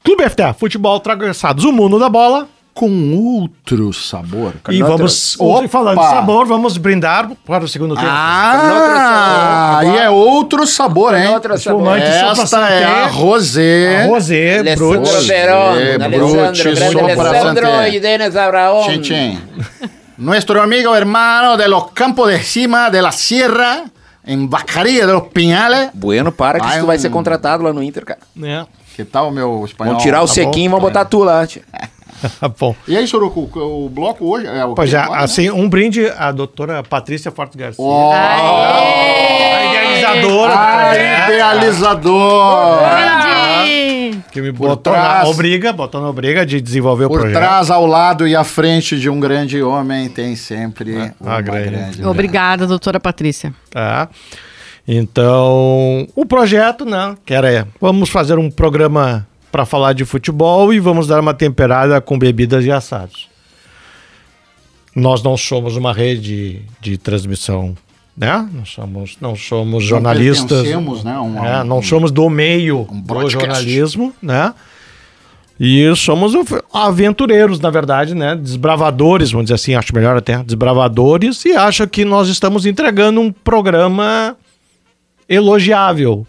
Clube FTA, Futebol Trago Assados, o mundo da bola. Com outro sabor. E vamos, Opa! falando de sabor, vamos brindar para o segundo tempo. Ah, aí é outro sabor, hein? Outra sabor. Esta é a rosé. Rosé, Alessandro Brut. Verón, É, Alessandro, y Denis Abraón. Chin, chin. Nuestro amigo hermano de los campos de cima de la sierra, en Bacaria de los Pinhales. Bueno, para que Vai tu vai ser contratado lá no Inter, cara. É, Que tal o meu espanhol? Vão tirar o Tá sequinho e bom? vão botar tu lá, tia. bom. E aí, Soroco, o, o bloco hoje é o Pois é, agora, né? assim, um brinde à doutora Patrícia Fortes Garcia. Ó, A idealizadora do a projeto, idealizador! Brinde! que me Por botou trás. na obriga, botou na obriga de desenvolver o Por projeto. trás, ao lado e à frente de um grande homem tem sempre uma Ah, grande. grande. Obrigada, doutora Patrícia. Tá? Então, o projeto, né, que era, vamos fazer um programa para falar de futebol e vamos dar uma temperada com bebidas e assados. Nós não somos uma rede de transmissão, né? Não somos, não somos jornalistas. pertencemos, né, um- É, um- não somos do meio um do jornalismo, né? E somos aventureiros, na verdade, né? Desbravadores, vamos dizer assim, acho melhor até, desbravadores, e acho que nós estamos entregando um programa elogiável,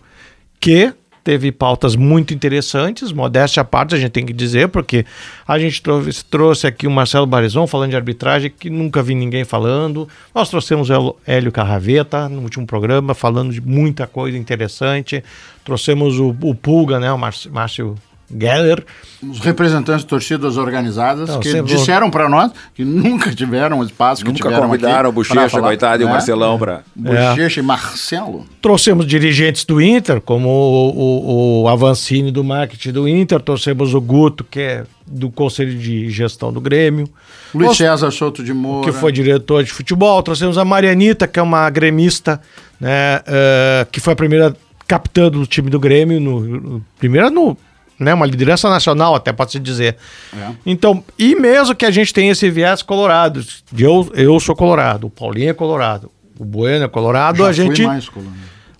que teve pautas muito interessantes, modéstia à parte, a gente tem que dizer, porque a gente trouxe, trouxe aqui o Marcelo Barizon falando de arbitragem, que nunca vi ninguém falando. Nós trouxemos o Hélio- Carraveta no último programa, falando de muita coisa interessante. Trouxemos o, o Pulga, né, o Márcio Geller. Os representantes de torcidas organizadas Não, que disseram para nós que nunca tiveram o espaço que Nunca tiveram convidaram o aqui pra Bochecha, falar, coitado, e o né? Marcelão pra... Bochecha e Marcelo. Trouxemos dirigentes do Inter, como o, o, o Avancini do marketing do Inter, trouxemos o Guto, que é do Conselho de Gestão do Grêmio. Luiz Nós- César Souto de Moura. que foi diretor de futebol. Trouxemos a Marianita, que é uma gremista, né, eh, que foi a primeira capitã do time do Grêmio, no, no- primeira no, né, uma liderança nacional, até pode-se dizer. É. Então, e mesmo que a gente tenha esse viés colorado, eu, eu sou colorado, o Paulinho é colorado, o Bueno é colorado, Já a gente, mais,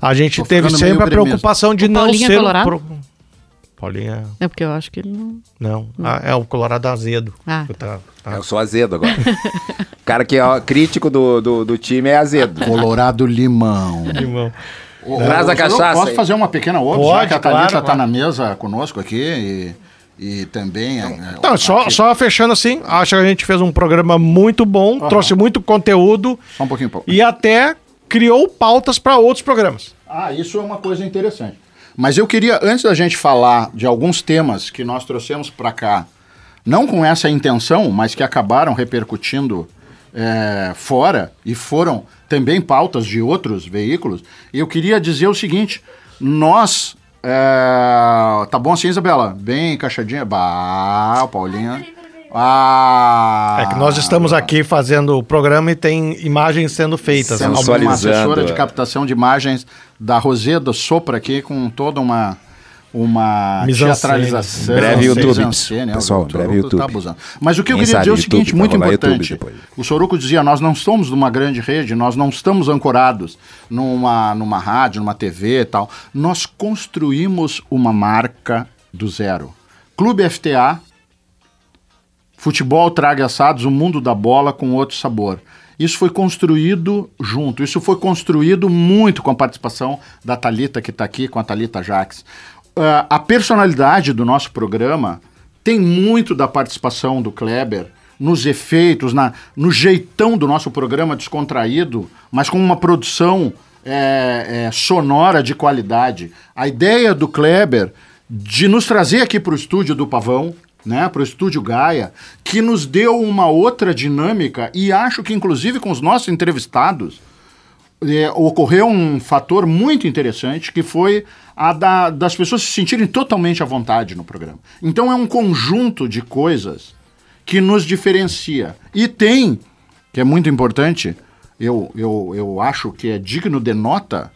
a gente Tô teve sempre a preocupação de O não Paulinho é ser... colorado? pro- Paulinho é... É porque eu acho que ele não. Não, ah, é o colorado azedo. Ah. Tá, tá. Eu sou azedo agora. o cara que é crítico do, do, do time é azedo. Colorado Limão. Limão. Traz a cachaça Posso aí. fazer uma pequena obra? Pode, já que a Thalita claro, está claro. na mesa conosco aqui e, e também... é, Então, só, aqui- só fechando assim, acho que a gente fez um programa muito bom, trouxe muito conteúdo Só um pouquinho. Paulo. e até criou pautas para outros programas. Ah, isso é uma coisa interessante. Mas eu queria, antes da gente falar de alguns temas que nós trouxemos para cá, não com essa intenção, mas que acabaram repercutindo é, fora e foram também pautas de outros veículos, eu queria dizer o seguinte: nós. é, tá bom assim, Isabela? Bem encaixadinha? Bah, o Paulinho. Ah! É que nós estamos aqui fazendo o programa e tem imagens sendo feitas. Né? uma assessora de captação de imagens da Roseda Sopra aqui com toda uma uma teatralização. Breve YouTube, mise-en-scène, pessoal, o Soruco breve YouTube. tá abusando. Mas o que eu queria dizer é o seguinte, muito importante. O Soruco dizia, nós não somos numa grande rede, nós não estamos ancorados numa, numa rádio, numa TV e tal. Nós construímos uma marca do zero. Clube FTA, Futebol traga assados, o mundo da bola com outro sabor. Isso foi construído junto, isso foi construído muito com a participação da Talita que está aqui, com a Talita Jaques. Ah, a personalidade do nosso programa tem muito da participação do Kleber nos efeitos, na, no jeitão do nosso programa descontraído, mas com uma produção é, é, sonora de qualidade. A ideia do Kleber de nos trazer aqui para o estúdio do Pavão, né, para o estúdio Gaia, que nos deu uma outra dinâmica e acho que inclusive com os nossos entrevistados é, ocorreu um fator muito interessante que foi a da- das pessoas se sentirem totalmente à vontade no programa. Então é um conjunto de coisas que nos diferencia. E tem, que é muito importante, eu, eu, eu acho que é digno de nota,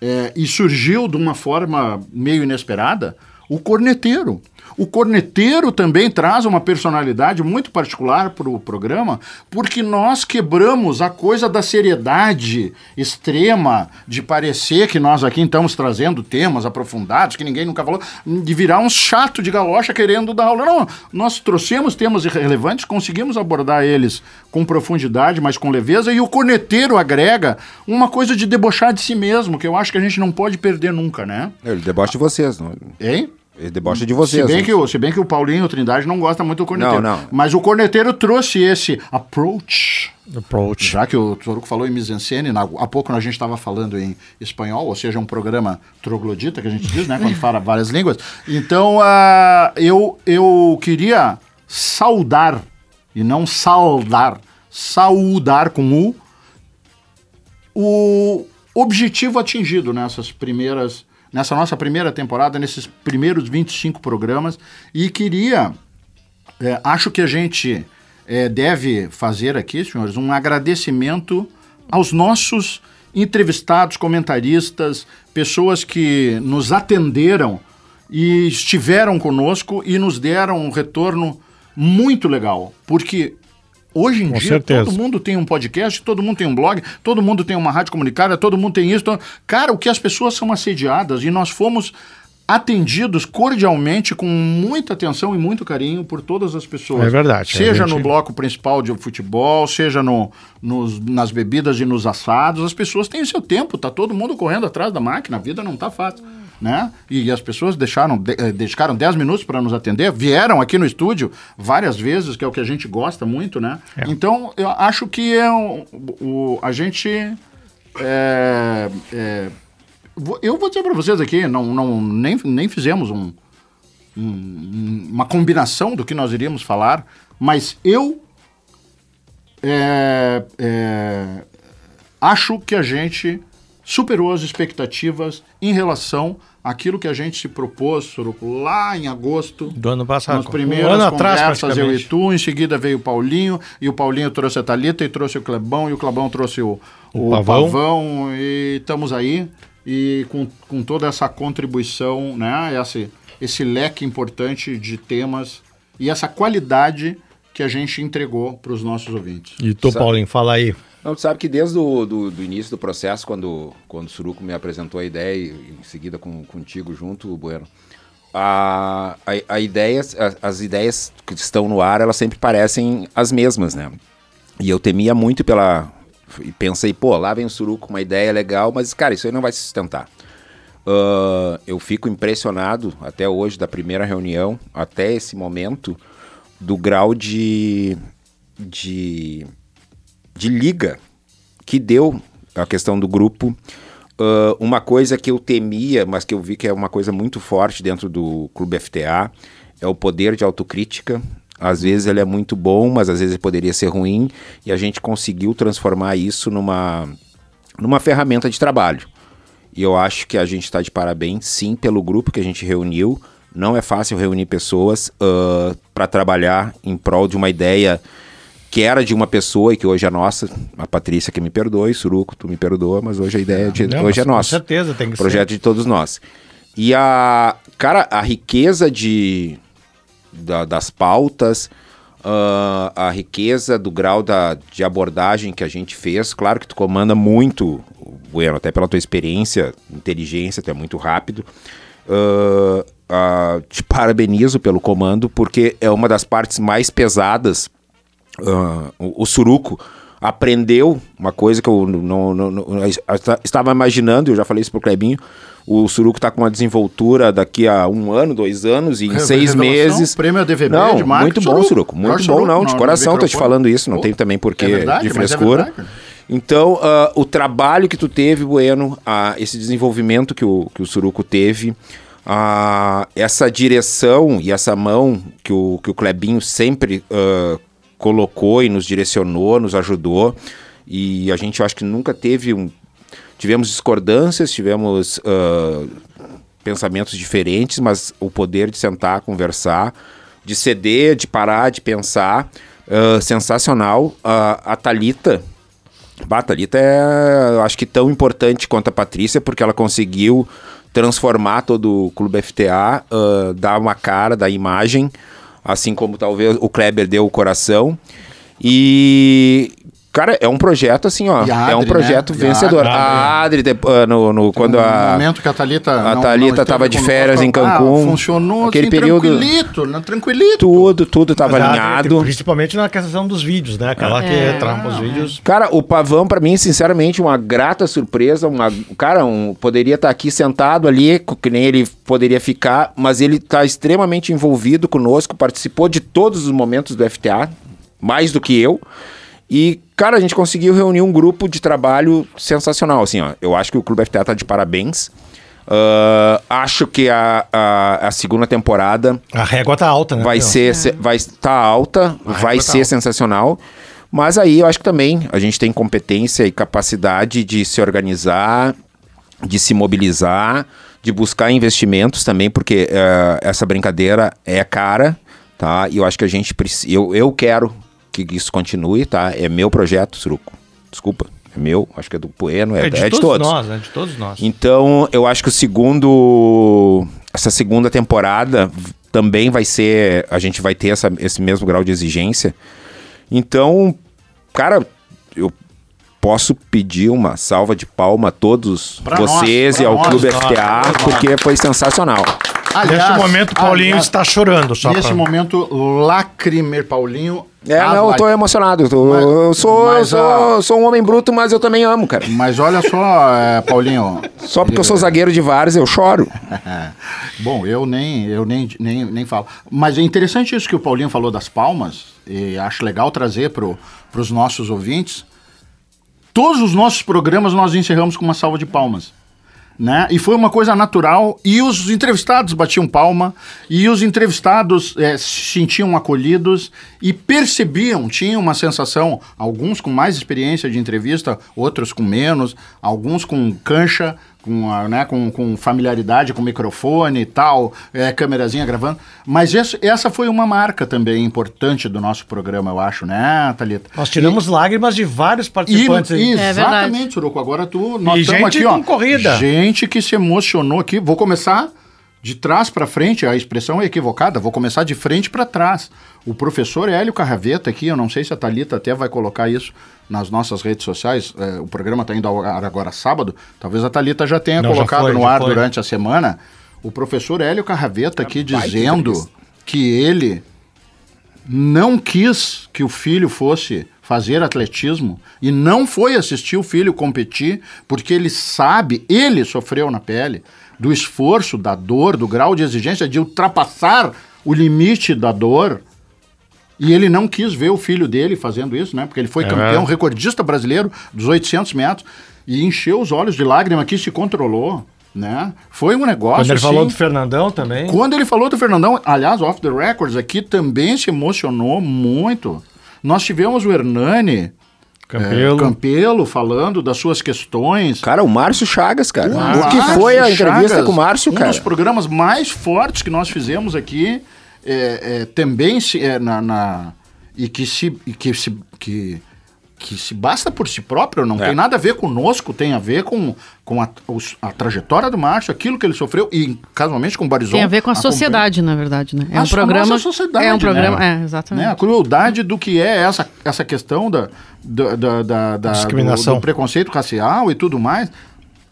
é, e surgiu de uma forma meio inesperada, o corneteiro. O corneteiro também traz uma personalidade muito particular para o programa, porque nós quebramos a coisa da seriedade extrema, de parecer que nós aqui estamos trazendo temas aprofundados, que ninguém nunca falou, de virar um chato de galocha querendo dar aula. Não, nós trouxemos temas relevantes, conseguimos abordar eles com profundidade, mas com leveza, e o corneteiro agrega uma coisa de debochar de si mesmo, que eu acho que a gente não pode perder nunca, né? Ele debocha de vocês. Não? Hein? Ele debocha de vocês. Se bem, né? que o, se bem que o Paulinho Trindade não gosta muito do corneteiro. Não, não. Mas o corneteiro trouxe esse approach. Approach. Já que o Toruco falou em mise-en-scène, na- há pouco a gente estava falando em espanhol, ou seja, um programa troglodita, que a gente diz, né? Quando fala várias línguas. Então, ah, eu, eu queria saudar, e não saudar, saudar com U, o objetivo atingido nessas primeiras, nessa nossa primeira temporada, nesses primeiros 25 programas, e queria, é, acho que a gente é, deve fazer aqui, senhores, um agradecimento aos nossos entrevistados, comentaristas, pessoas que nos atenderam e estiveram conosco e nos deram um retorno muito legal. Porque hoje em Com dia certeza. todo mundo tem um podcast, todo mundo tem um blog, todo mundo tem uma rádio comunicada, todo mundo tem isso. todo- Cara, o que as pessoas são assediadas e nós fomos atendidos cordialmente, com muita atenção e muito carinho por todas as pessoas. É verdade, Seja gente- no bloco principal de futebol, seja no, nos- nas bebidas e nos assados, as pessoas têm o seu tempo, tá todo mundo correndo atrás da máquina, a vida não tá fácil. Né? E as pessoas deixaram, de- eh, dedicaram 10 minutos para nos atender, vieram aqui no estúdio várias vezes, que é o que a gente gosta muito, né? Então, eu acho que é um- o, a gente. é, é, eu vou dizer para vocês aqui, não, não, nem, nem fizemos um, um- uma combinação do que nós iríamos falar, mas eu é, é, acho que a gente superou as expectativas em relação àquilo que a gente se propôs, Suruco, lá em agosto. Do ano passado. Nas Um primeiras ano atrás, conversas, eu e tu, em seguida veio o Paulinho, e o Paulinho trouxe a Thalita e trouxe o Clebão, e o Clebão trouxe o, O o Pavão. Pavão. e estamos aí, e com, com toda essa contribuição, né, esse, esse leque importante de temas e essa qualidade que a gente entregou para os nossos ouvintes. E tu, Paulinho, fala aí. Não, tu sabe que desde o do, do início do processo, quando, quando o Suruco me apresentou a ideia, e em seguida com, contigo junto, Bueno, a, a, a ideia, a- as ideias que estão no ar, elas sempre parecem as mesmas, né? E eu temia muito pela... E pensei, pô, lá vem o Suruco com uma ideia legal, mas, cara, isso aí não vai se sustentar. Ah, eu fico impressionado até hoje, da primeira reunião até esse momento, do grau de, de, de liga que deu a questão do grupo. Ah, uma coisa que eu temia, mas que eu vi que é uma coisa muito forte dentro do Clube FTA, é o poder de autocrítica. Às vezes ele é muito bom, mas às vezes ele poderia ser ruim, e a gente conseguiu transformar isso numa, numa ferramenta de trabalho. E eu acho que a gente está de parabéns, sim, pelo grupo que a gente reuniu. Não é fácil reunir pessoas para trabalhar em prol de uma ideia que era de uma pessoa e que hoje é nossa. A Patrícia que me perdoe, Suruco, tu me perdoa, mas hoje a ideia é de- Não, hoje é mas com nossa. certeza, tem que ser. Projeto de todos nós. E a, cara, a riqueza de, da- das pautas, ah, a riqueza do grau da, de abordagem que a gente fez. Claro que tu comanda muito, Bueno, até pela tua experiência, inteligência, tu é muito rápido. Ah, ah, te parabenizo pelo comando, porque é uma das partes mais pesadas. Ah, o, o Suruco aprendeu uma coisa que eu não, não- não- eu estava imaginando, eu já falei isso pro Clebinho. O Suruco está com uma desenvoltura daqui a um ano, dois anos, e em seis meses. prêmio ADVB não, de marketing, muito bom, Suruco. Suruco. Muito bom, Suruco, não. De coração, tô te falando isso, não tem também porquê é verdade, de é frescura. verdade. Então, ah, o trabalho que tu teve, Bueno, ah, esse desenvolvimento que o, que o Suruco teve, ah, essa direção e essa mão que o, que o Clebinho sempre ah, colocou e nos direcionou, nos ajudou, e a gente acho que nunca teve um. Tivemos discordâncias, tivemos ah, pensamentos diferentes, mas o poder de sentar, conversar, de ceder, de parar, de pensar, ah, sensacional. Ah, a Thalita, Bah, a Thalita é, acho que tão importante quanto a Patrícia, porque ela conseguiu transformar todo o Clube FTA, ah, dar uma cara, dar imagem, assim como talvez o Kleber deu o coração. E, cara, é um projeto assim, ó. E a é um Adri, projeto né? E a vencedor. Adri. A Adri, de- ah, no, no- quando no a. momento que a Thalita a não- Thalita não tava de férias em ah, Cancún. funcionou Aquele assim, período- tranquilito, né, tranquilito. Tudo, tudo tava Mas alinhado. Principalmente na questão dos vídeos, né? Aquela É. que trampa os vídeos. Cara, o Pavão, pra mim, sinceramente, uma grata surpresa. Uma, cara, um, poderia estar aqui sentado ali, que nem ele poderia ficar, mas ele tá extremamente envolvido conosco, participou de todos os momentos do FTA, mais do que eu. E, cara, a gente conseguiu reunir um grupo de trabalho sensacional. Assim, ó, eu acho que o Clube FTA tá de parabéns. Ah, acho que a, a, a segunda temporada A régua tá alta, né? vai meu? ser, se- vai estar alta, vai tá ser alta. sensacional. Mas aí eu acho que também a gente tem competência e capacidade de se organizar, de se mobilizar, de buscar investimentos também, porque eh, essa brincadeira é cara, tá? E eu acho que a gente precisa. Eu, eu quero que isso continue, tá? É meu projeto, Suruco. Desculpa, é meu, acho que é do Bueno, é, É de, é de todos, todos. nós, né? De todos nós. Então, eu acho que o segundo essa segunda temporada também vai ser. A gente vai ter essa- esse mesmo grau de exigência. Então, cara, eu posso pedir uma salva de palma a todos Pra vocês nós, e ao nós, Clube FTA, porque foi sensacional. Neste momento, o Paulinho aliás, está chorando. Só Nesse pra- momento, lacrimer Paulinho. É, Ah, não, eu vai. tô emocionado. eu tô- Mas- eu sou, eu mas, sou, ah, sou um homem bruto, mas eu também amo, cara. Mas olha só, é, Paulinho. Só porque eu sou zagueiro de vários, eu choro. Bom, eu nem, eu nem, nem, nem falo. Mas é interessante isso que o Paulinho falou das palmas, e acho legal trazer para os nossos ouvintes. Todos os nossos programas nós encerramos com uma salva de palmas. Né? E foi uma coisa natural, e os entrevistados batiam palma, e os entrevistados eh, se sentiam acolhidos e percebiam, tinham uma sensação, alguns com mais experiência de entrevista, outros com menos, alguns com cancha, com, a, né, com, com familiaridade com microfone e tal, é, câmerazinha gravando. Mas esse- essa foi uma marca também importante do nosso programa, eu acho, né, Thalita? Nós tiramos lágrimas de vários E, participantes. aí. É exatamente, verdade. Suruco. Agora tu. Nós E estamos gente aqui, ó. corrida. Gente que se emocionou aqui. Vou começar de trás para frente. A expressão é equivocada. Vou começar de frente para trás. O professor Hélio Carraveta aqui, eu não sei se a Thalita até vai colocar isso nas nossas redes sociais. é, o programa está indo ao ar agora sábado. Talvez a Thalita já tenha Não, já colocado foi, no já ar foi. durante a semana. O professor Hélio Carraveta aqui dizendo que ele não quis que o filho fosse fazer atletismo e não foi assistir o filho competir porque ele sabe, ele sofreu na pele do esforço, da dor, do grau de exigência de ultrapassar o limite da dor. E ele não quis ver o filho dele fazendo isso, né? Porque ele foi É. campeão, recordista brasileiro dos 800 metros e encheu os olhos de lágrima que se controlou, né? Foi um negócio Quando ele falou assim, do Fernandão também. quando ele falou do Fernandão, aliás, off the records aqui também se emocionou muito. Nós tivemos o Hernani Campelo. é, Campelo falando das suas questões. Cara, o Márcio Chagas, cara. O o que foi a entrevista Chagas, com o Márcio, um cara? dos programas mais fortes que nós fizemos aqui, é, é, também se, é, na, na- e que se, e que se que, que se basta por si próprio, não É. tem nada a ver conosco, tem a ver com, com a, os- a trajetória do Márcio, aquilo que ele sofreu, e casualmente com o Barizon. Tem a ver com a acompanha- sociedade, na verdade, né? É A um programa. nossa sociedade, é um programa. né? É, exatamente. né, a crueldade do que é essa, essa questão da, da, da, da- da- Discriminação. Do, do preconceito racial e tudo mais.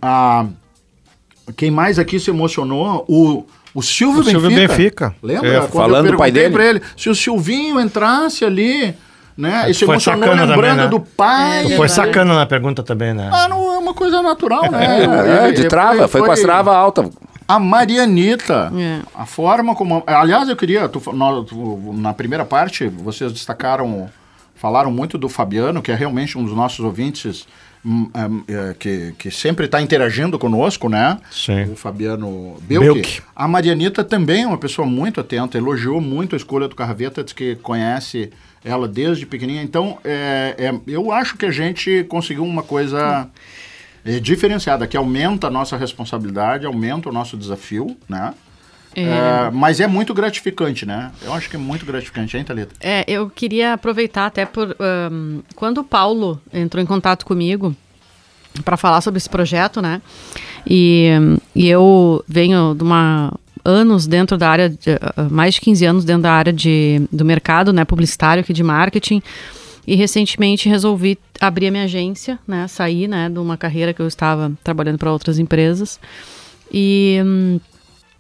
Ah, quem mais aqui se emocionou? O, o Silvio O Benfica. Silvio Benfica. Lembra? É, Quando falando eu do pai dele. pra ele se o Silvinho entrasse ali, né? E se Foi emocionou sacana lembrando também, né? do pai. É, Foi verdade. sacana na pergunta também, né? Ah, não é uma coisa natural, né? É, Ele- de ele trava, foi, com as travas altas. a Marianita, É. a forma como. Aliás, eu queria. tu- nós- tu- na primeira parte, vocês destacaram, falaram muito do Fabiano, que é realmente um dos nossos ouvintes hum, hum, é, que, que sempre está interagindo conosco, né? Sim. O Fabiano Belk. Belk. A Marianita também é uma pessoa muito atenta, elogiou muito a escolha do Carraveta, diz que conhece ela desde pequenininha. Então, é, é, eu acho que a gente conseguiu uma coisa é, diferenciada, que aumenta a nossa responsabilidade, aumenta o nosso desafio, né? É, mas é muito gratificante, né? Eu acho que é muito gratificante, hein, Thalita? É, eu queria aproveitar até por. ahn, quando o Paulo entrou em contato comigo para falar sobre esse projeto, né? E, e eu venho de uma. Anos dentro da área, de, ah, mais de 15 anos dentro da área de, do mercado, né? Publicitário aqui de marketing. E recentemente resolvi abrir a minha agência, né? Sair, né? De uma carreira que eu estava trabalhando para outras empresas. E. hum,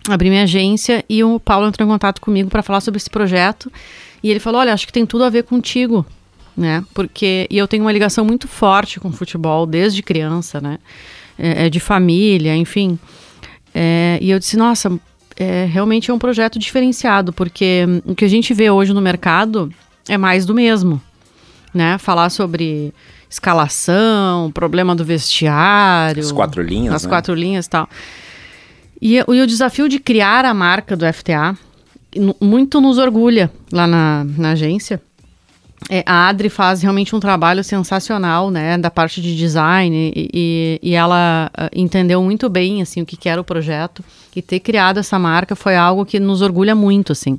abri minha agência e o Paulo entrou em contato comigo para falar sobre esse projeto. E ele falou: Olha, acho que tem tudo a ver contigo, né? Porque e eu tenho uma ligação muito forte com o futebol desde criança, né? É, é de família, enfim. É, e eu disse: Nossa, é, realmente é um projeto diferenciado, porque hum, o que a gente vê hoje no mercado é mais do mesmo, né? Falar sobre escalação, problema do vestiário, As quatro linhas, as né? quatro linhas e tal. E, e o desafio de criar a marca do FTA muito nos orgulha lá na, na agência. É, a Adri faz realmente um trabalho sensacional, né, da parte de design e, e- e ela ah, entendeu muito bem, assim, o que, que era o projeto e ter criado essa marca foi algo que nos orgulha muito, assim.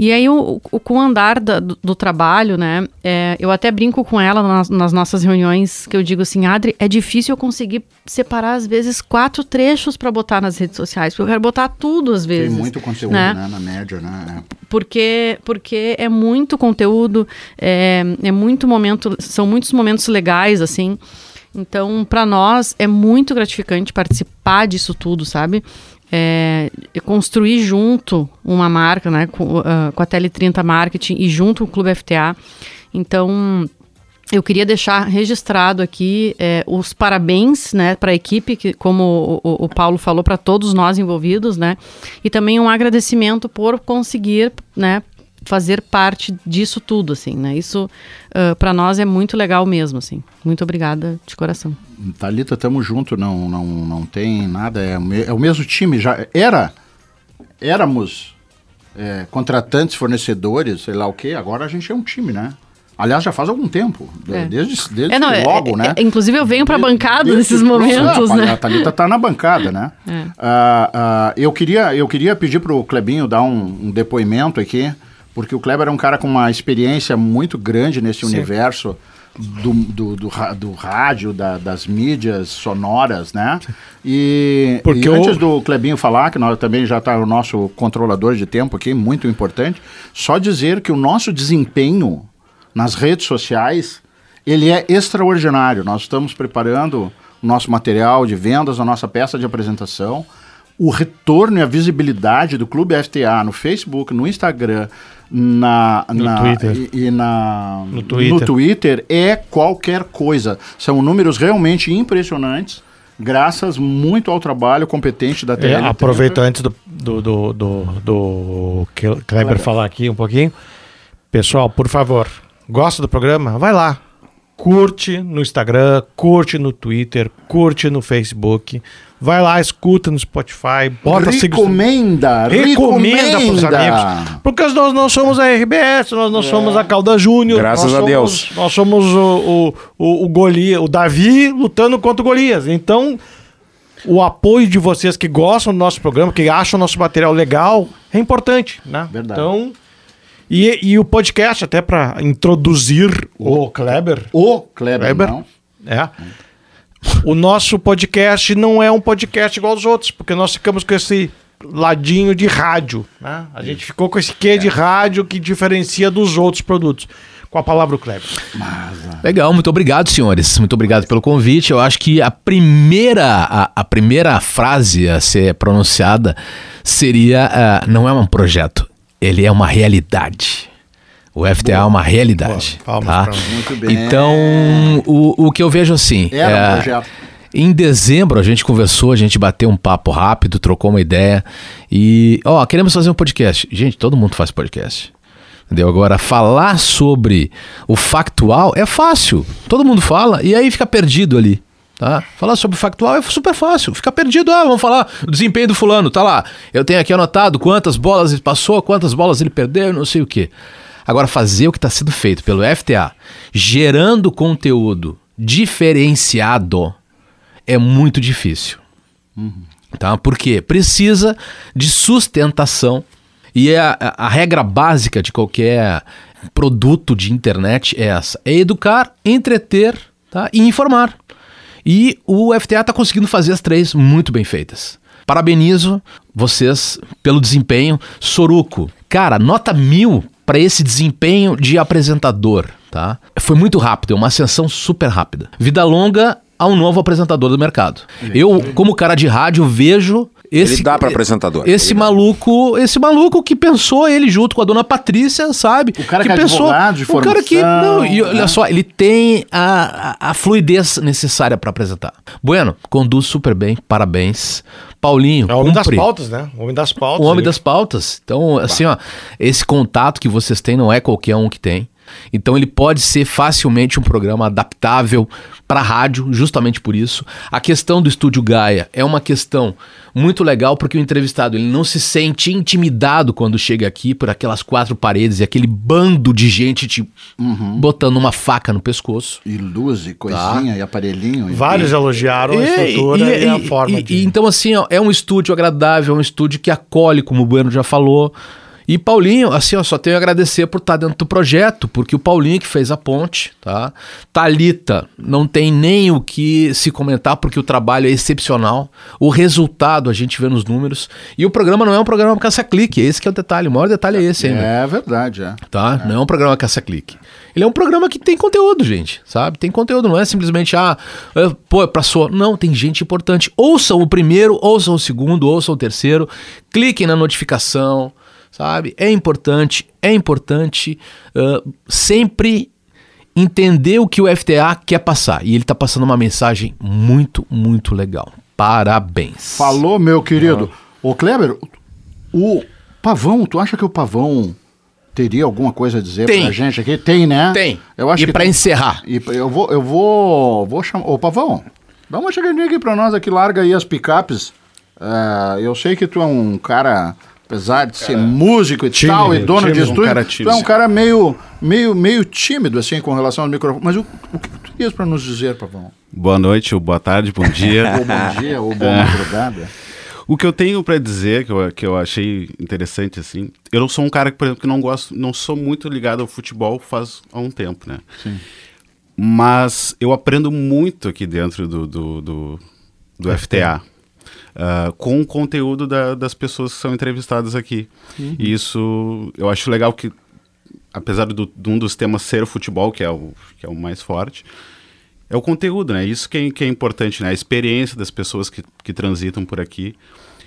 E aí, o, o- com o andar da- do, do trabalho, né, é, eu até brinco com ela nas, nas nossas reuniões, que eu digo assim, Adri, é difícil eu conseguir separar, às vezes, quatro trechos para botar nas redes sociais, porque eu quero botar tudo, às Tem vezes. muito conteúdo, né? né? Na média, né? porque porque é muito conteúdo, é, é muito momento, são muitos momentos legais assim. Então, para nós é muito gratificante participar disso tudo, sabe? É, construir junto uma marca, né, com, ah, com a Tele30 Marketing e junto com o Clube FTA. Então, eu queria deixar registrado aqui é, os parabéns né, para a equipe, que, como o- o Paulo falou, para todos nós envolvidos, né? E também um agradecimento por conseguir né, fazer parte disso tudo, assim, né? Isso para nós é muito legal mesmo, assim. Muito obrigada de coração. Thalita, tamo junto, não, não, não tem nada, é o, é o mesmo time, já era, éramos é, contratantes, fornecedores, sei lá o quê, agora a gente é um time, né? Aliás, já faz algum tempo, É. desde, desde É, não, é- logo, é- né? é- inclusive eu venho para a bancada desde nesses momentos, né? A Thalita tá na bancada, né? Ah, ah, eu, queria, eu queria pedir pro Clebinho dar um, um depoimento aqui, porque o Kleber é um cara com uma experiência muito grande nesse universo do, do, do, do rádio, da- das mídias sonoras, né? E, Porque e antes do Clebinho falar, que nós também já está o nosso controlador de tempo aqui, muito importante, só dizer que o nosso desempenho nas redes sociais, ele é extraordinário. Nós estamos preparando o nosso material de vendas, a nossa peça de apresentação. O retorno e a visibilidade do Clube FTA no Facebook, no Instagram, na, No na- Twitter. E, e na, No Twitter. no Twitter é qualquer coisa. São números realmente impressionantes, graças muito ao trabalho competente da É, TL. aproveito antes do, do, do, do, do Kleber falar aqui um pouquinho. Pessoal, por favor, gosta do programa? Vai lá. Curte no Instagram, curte no Twitter, curte no Facebook. Vai lá, escuta no Spotify, bota siga- Recomenda, Recomenda pros recomenda. amigos. Porque nós não somos a RBS, nós não somos a Calda Júnior. Graças a somos- Deus. Nós somos o, o, o, o Golias, o Davi lutando contra o Golias. Então, o apoio de vocês que gostam do nosso programa, que acham o nosso material legal, é importante, né? Verdade. Então, e, e o podcast, até para introduzir o Kleber, O Kleber, Kleber. não. é. O nosso podcast não é um podcast igual aos outros, porque nós ficamos com esse ladinho de rádio, né? A gente ficou com esse quê É. de rádio que diferencia dos outros produtos. Com a palavra o Kleber. Legal, muito obrigado, senhores. Muito obrigado pelo convite. Eu acho que a primeira, a, a primeira frase a ser pronunciada seria: ah, não é um projeto, ele é uma realidade. O FTA é uma realidade. Boa, palmas tá? um. Muito bem. Então, o, o que eu vejo assim. Era um é, projeto. Em dezembro a gente conversou, a gente bateu um papo rápido, trocou uma ideia e, ó, queremos fazer um podcast. Gente, todo mundo faz podcast. Entendeu? Agora, falar sobre o factual é fácil. Todo mundo fala e aí fica perdido ali. Tá? Falar sobre o factual é super fácil. Fica perdido. Ah, vamos falar do desempenho do fulano. Tá lá. Eu tenho aqui anotado quantas bolas ele passou, quantas bolas ele perdeu, não sei o quê. Agora, fazer o que está sendo feito pelo FTA, gerando conteúdo diferenciado, é muito difícil. Tá? Por quê? Precisa de sustentação. E é a, a- a regra básica de qualquer produto de internet é essa: é educar, entreter tá? e informar. E o FTA está conseguindo fazer as três muito bem feitas. Parabenizo vocês pelo desempenho. Soruco, cara, nota mil para esse desempenho de apresentador, tá? Foi muito rápido, é uma ascensão super rápida. Vida longa a um novo apresentador do mercado. Eu, como cara de rádio, vejo esse Ele dá pra apresentador. Esse Ele dá. maluco, esse maluco que pensou ele junto com a dona Patrícia, sabe? O cara que é pensou, advogado de o cara que formação, não, e olha né? só, ele tem a, a, a fluidez necessária para apresentar. Bueno, conduz super bem, parabéns. Paulinho, É o homem das cumpre. pautas, né? O homem das pautas. O homem Ele- das pautas. Então, assim, ó, esse contato que vocês têm não é qualquer um que tem. Então, ele pode ser facilmente um programa adaptável para rádio, justamente por isso. A questão do estúdio Gaia é uma questão muito legal porque o entrevistado ele não se sente intimidado quando chega aqui por aquelas quatro paredes e aquele bando de gente te botando uma faca no pescoço. E luz, e coisinha, e aparelhinho. e- Vários elogiaram a É, estrutura e, a forma e- de... e então, assim, ó, é um estúdio agradável, é um estúdio que acolhe, como o Bueno já falou. E Paulinho, assim, eu só tenho a agradecer por estar dentro do projeto, porque o Paulinho que fez a ponte, tá? Talita, não tem nem o que se comentar, porque o trabalho é excepcional. O resultado a gente vê nos números. E o programa não é um programa caça-clique, esse que é o detalhe. O maior detalhe é esse ainda É verdade, é. tá? Não é um programa caça-clique. Ele é um programa que tem conteúdo, gente, sabe? Tem conteúdo, não é simplesmente, ah, é, pô, é pra só. Não, tem gente importante. Ouçam o primeiro, ouçam o segundo, ouçam o terceiro, cliquem na notificação, sabe? É importante, é importante ah, sempre entender o que o FTA quer passar. E ele tá passando uma mensagem muito, muito legal. Parabéns. Falou, meu querido. Ô, Kleber, o Pavão, tu acha que o Pavão teria alguma coisa a dizer Tem. pra gente aqui? Tem, né? Tem. Eu acho e que pra tem. encerrar, E eu vou, eu vou, vou chamar. Ô, Pavão, dá uma chegadinha aqui pra nós aqui, larga aí as picapes. É, eu sei que tu é um cara, apesar de ser músico e tímido, tal, e dono de tímido, um estúdio, cara tu é um cara meio, meio, meio tímido, assim, com relação ao microfone. Mas o, o que tu tens pra nos dizer, Pavão? Boa noite, ou boa tarde, bom dia. Ou bom dia, ou boa madrugada. o que eu tenho pra dizer, que eu, que eu achei interessante, assim, eu não sou um cara, por exemplo, que não gosto, não sou muito ligado ao futebol faz há um tempo, né? Sim. Mas eu aprendo muito aqui dentro do, do, do, do FTA. Ah, com o conteúdo da- das pessoas que são entrevistadas aqui. E isso eu acho legal que, apesar do, de um dos temas ser o futebol, que é o, que é o mais forte, é o conteúdo, né? Isso que é, que é importante, né? A experiência das pessoas que, que transitam por aqui.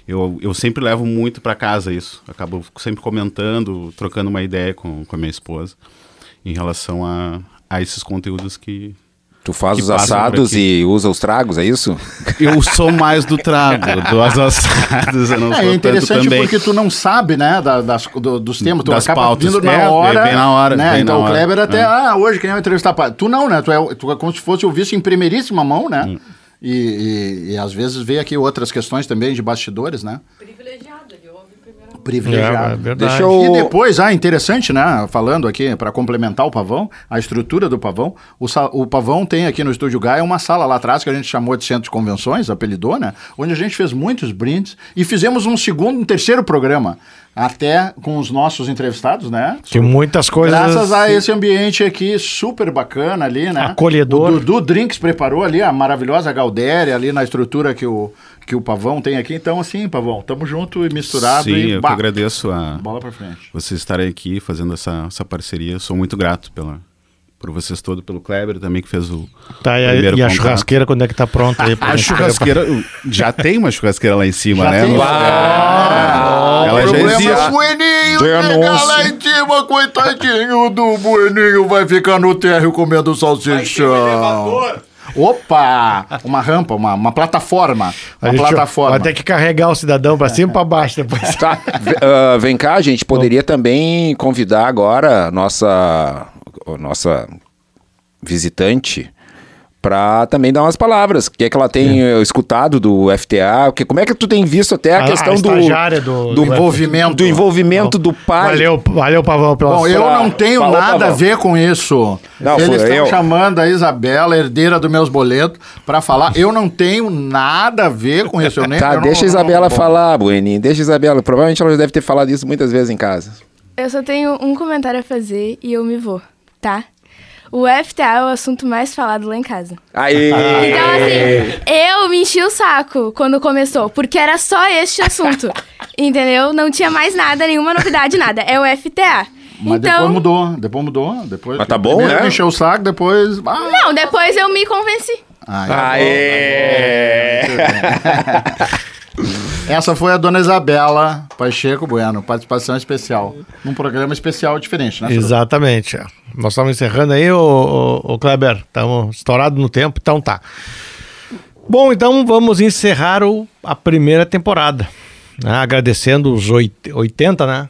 Eu, eu sempre levo muito para casa isso. Acabo sempre comentando, trocando uma ideia com, com a minha esposa em relação a, a esses conteúdos que. Tu faz os assados e usa os tragos, é isso? Eu sou mais do trago, dos assados eu não É, sou é interessante porque tu não sabe, né, da- das, do- dos temas, tu Das acaba pautas. vindo na É, hora. vem na hora, Né? vem então na o hora, Kleber até, é. ah, hoje quem vai entrevistar. pá, Tu não, né? Tu é, tu é como se fosse o vice em primeiríssima mão, né? Hum. E, e- e às vezes vê aqui outras questões também de bastidores, né? Privilegiado. Privilegiado. É, é verdade. Deixa eu- E depois, ah, interessante, né? Falando aqui, para complementar o pavão, a estrutura do pavão. O, sa- o pavão tem aqui no Estúdio Gaia uma sala lá atrás que a gente chamou de centro de convenções, apelidou, né? Onde a gente fez muitos brindes e fizemos um segundo, um terceiro programa. Até com os nossos entrevistados, né? Que muitas coisas. Graças a esse ambiente aqui super bacana ali, né? Acolhedor. O Dudu Drinks preparou ali a maravilhosa Galdéria ali na estrutura que o, que o Pavão tem aqui. Então, assim, Pavão, tamo junto e misturado Sim, e eu que agradeço a bola pra frente. vocês estarem aqui fazendo essa, essa parceria. Sou muito grato pela, por vocês todos, pelo Kleber também que fez o Tá, e a, primeiro e a churrasqueira, quando é que tá pronta aí? pra A churrasqueira, já tem uma churrasqueira lá em cima, Já né? tem? Ah, Ela o já problema existe. é o Bueninho anúncio. lá em cima, coitadinho do Bueninho, vai ficar no térreo comendo salsichão. Opa! Uma rampa, uma, uma plataforma. Uma plataforma. Vai ter que carregar o cidadão pra cima e pra baixo depois. Tá, ah, vem cá, a gente poderia também convidar agora nossa, a nossa visitante para também dar umas palavras. O que é que ela tem eh, escutado do FTA? O que, como é que tu tem visto até a, A- Ah, a questão do, do- do do envolvimento. do envolvimento do pai? Valeu, valeu, Pavão, pela Bom, eu não tenho Falou, nada a Pavão. ver com isso. Não, Eles estão eu. chamando a Isabela, herdeira dos meus boletos, pra falar. Eu não tenho nada a ver com isso. Eu nem, Tá, eu não- deixa a não- Isabela bom. falar, Bueni. Deixa a Isabela. Provavelmente ela já deve ter falado isso muitas vezes em casa. Eu só tenho um comentário a fazer e eu me vou, tá? O FTA é o assunto mais falado lá em casa. Aí. Então, assim, eu me enchi o saco quando começou, porque era só este assunto. Entendeu? Não tinha mais nada, nenhuma novidade, nada. É o FTA. Mas então, depois mudou, depois mudou. Depois, Mas tá bom, né? me encheu o saco, depois. Ah, não, depois eu me convenci. ah, Aê! Essa foi a dona Isabela Pacheco Bueno, participação especial. Num programa especial diferente, né? Exatamente. é. Nós estamos encerrando aí, ô, ô, ô Kleber. Estamos estourados no tempo, então tá. Bom, então vamos encerrar o- a primeira temporada. né? Agradecendo os oit- 80, né?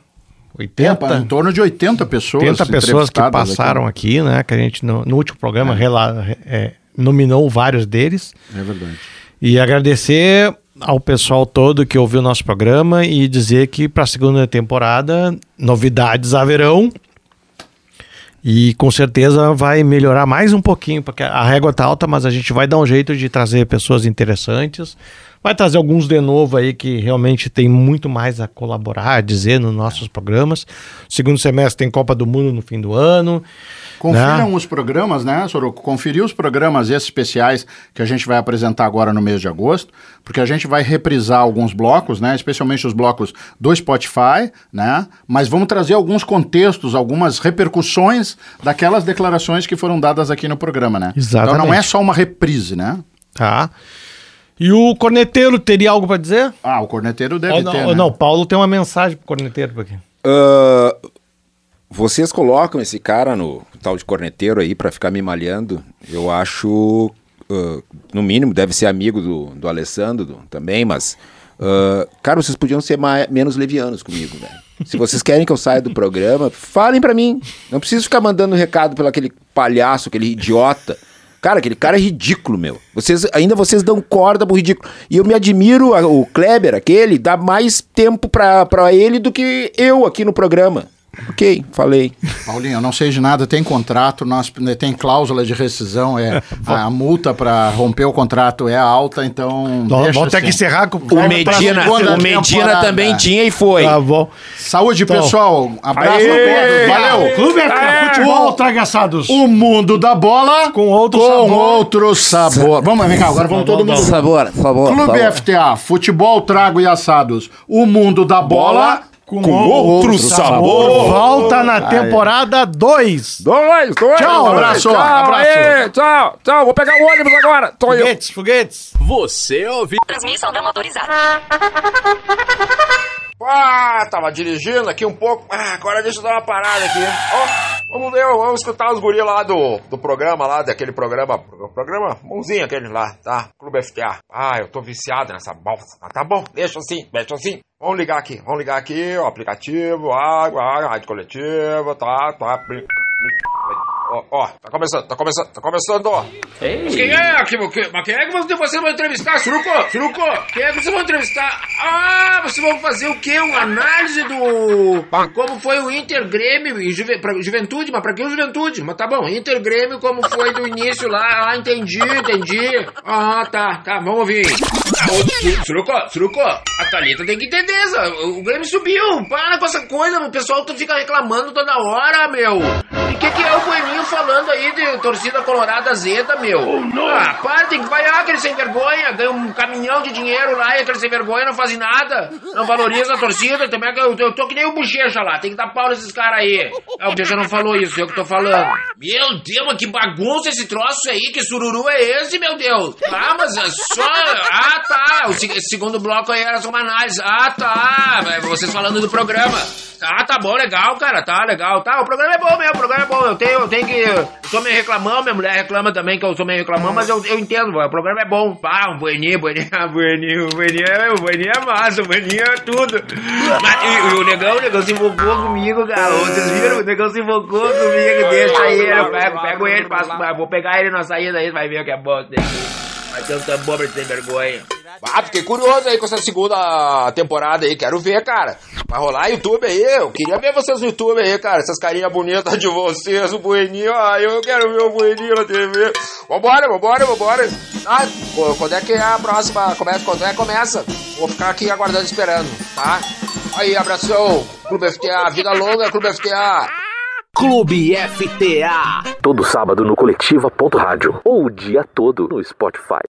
É, 80, em torno de 80 pessoas. 80 pessoas que passaram aqui, né? Que a gente no, no último programa rela- é, nominou vários deles. É verdade. E agradecer ao pessoal todo que ouviu nosso programa e dizer que para a segunda temporada novidades haverão. E com certeza vai melhorar mais um pouquinho, porque a régua tá alta, mas a gente vai dar um jeito de trazer pessoas interessantes Vai trazer alguns de novo aí que realmente tem muito mais a colaborar, a dizer nos nossos programas. Segundo semestre tem Copa do Mundo no fim do ano. Confiram Né? os programas, né, Soroco? Conferir os programas especiais que a gente vai apresentar agora no mês de agosto, porque a gente vai reprisar alguns blocos, né, especialmente os blocos do Spotify, né, mas vamos trazer alguns contextos, algumas repercussões daquelas declarações que foram dadas aqui no programa, né? Então não é Exatamente. só uma reprise, né? Tá. E o corneteiro teria algo para dizer? Ah, o corneteiro deve Ou não, ter, né? não, o Paulo tem uma mensagem pro corneteiro aqui. Ah, vocês colocam esse cara no tal de corneteiro aí pra ficar me malhando. Eu acho, ah, no mínimo, deve ser amigo do, do Alessandro do- também, mas. ah, cara, vocês podiam ser mais, menos levianos comigo, velho. Se vocês querem que eu saia do programa, falem pra mim. Não preciso ficar mandando recado pelo aquele palhaço, aquele idiota. Cara, aquele cara é ridículo, meu. Vocês, ainda vocês dão corda pro ridículo. E eu me admiro, o Kleber, aquele, dá mais tempo pra, pra ele do que eu aqui no programa. Ok, falei. Paulinho, eu não sei de nada, tem contrato, nós, tem cláusula de rescisão, é, a, multa para romper o contrato é alta, então. Vamos deixa ter assim. que encerrar com O Medina, o Medina temporada. também tinha e foi. Tá bom. Saúde, Então. pessoal. Abraço Aê! a todos. Valeu. Clube FTA, futebol, tragaçados. O mundo da bola Com outro com sabor. outro sabor. Vamos, vem cá, agora vamos todo mundo. Sabor, sabor. Clube sabor. FTA, futebol, trago e assados. O mundo da bola Com, outro sabor. Volta na temporada 2. Dois, dois. Tchau, abraço, Tchau, abraço. aê, tchau, tchau. Vou pegar o ônibus agora. Tô eu. Foguetes, foguetes. Você ouviu? Transmissão não autorizada. Ah, tava dirigindo aqui um pouco. Ah, agora deixa eu dar uma parada aqui. Ó, vamos ver, vamos escutar os guris lá do, do programa lá, daquele programa. Programa bonzinho aquele lá, tá? Clube FTA. Ah, eu tô viciado nessa balsa. Ah, tá bom, deixa assim, deixa assim. Vamos ligar aqui, vamos ligar aqui, o aplicativo, água, água, rádio coletiva, tá, tá. Ó, ó, tá começando, tá começando, tá começando, ó. Mas quem é? Que, que, mas quem é que você, você vai entrevistar? Suruco? Suruco? Quem é que você vai entrevistar? Ah, vocês vão fazer o quê? Uma análise do... Como foi o Inter Grêmio e Juve, pra, Juventude? Mas pra que o Juventude? Mas tá bom, Inter Grêmio como foi do início lá. Ah, entendi, entendi. Ah, tá, tá, vamos ouvir. Ô, Su- Suruco, Suruco, a Thalita tem que entender, sa- o Grêmio subiu. Para com essa coisa, o pessoal fica reclamando toda hora, meu. E o que, que é o Bueninho falando aí de torcida colorada zeta, meu? Ah, para, tem que vaiar aquele sem vergonha, ganha um caminhão de dinheiro lá e aquele sem vergonha não faz nada, não valoriza a torcida, também é que eu, eu tô que nem o Bochecha lá, tem que dar pau nesses caras aí. Ah, o Bochecha não falou isso, eu que tô falando. Meu Deus, mas que bagunça esse troço aí, que sururu é esse, meu Deus? Ah, mas é só... Ah, tá, o se- segundo bloco aí era só uma análise. Ah, tá, vocês falando do programa. Ah, tá bom, legal, cara, tá legal, tá. O programa é bom mesmo, o programa é bom. Eu tenho, eu tenho que. Eu sou meio reclamão, minha mulher reclama também que eu sou meio reclamão, mas eu, eu entendo, o programa é bom. Ah, um bueninho, bueninho, ah, bueninho, bueninho, é, o é massa, o bueninho é tudo. Mas, e, e o negão, o negão se invocou comigo, cara. Vocês viram? O negão se invocou comigo, deixa ele, eu pego, pego ele, passo, vou pegar ele na saída aí, vai ver o que é bom. Vai tambor pra ele ter vergonha. Ah, fiquei curioso aí com essa segunda temporada aí, quero ver, cara. Vai rolar YouTube aí, eu queria ver vocês no YouTube aí, cara. Essas carinhas bonitas de vocês, o Bueninho, ah, eu quero ver o Bueninho na TV. Vambora, vambora, vambora. Ah, quando é que é a próxima? Começa, quando é começa? Vou ficar aqui aguardando, esperando, tá? Aí, abração, Clube FTA, vida longa, Clube FTA. Clube FTA. Todo sábado no Coletiva.rádio ou o dia todo no Spotify.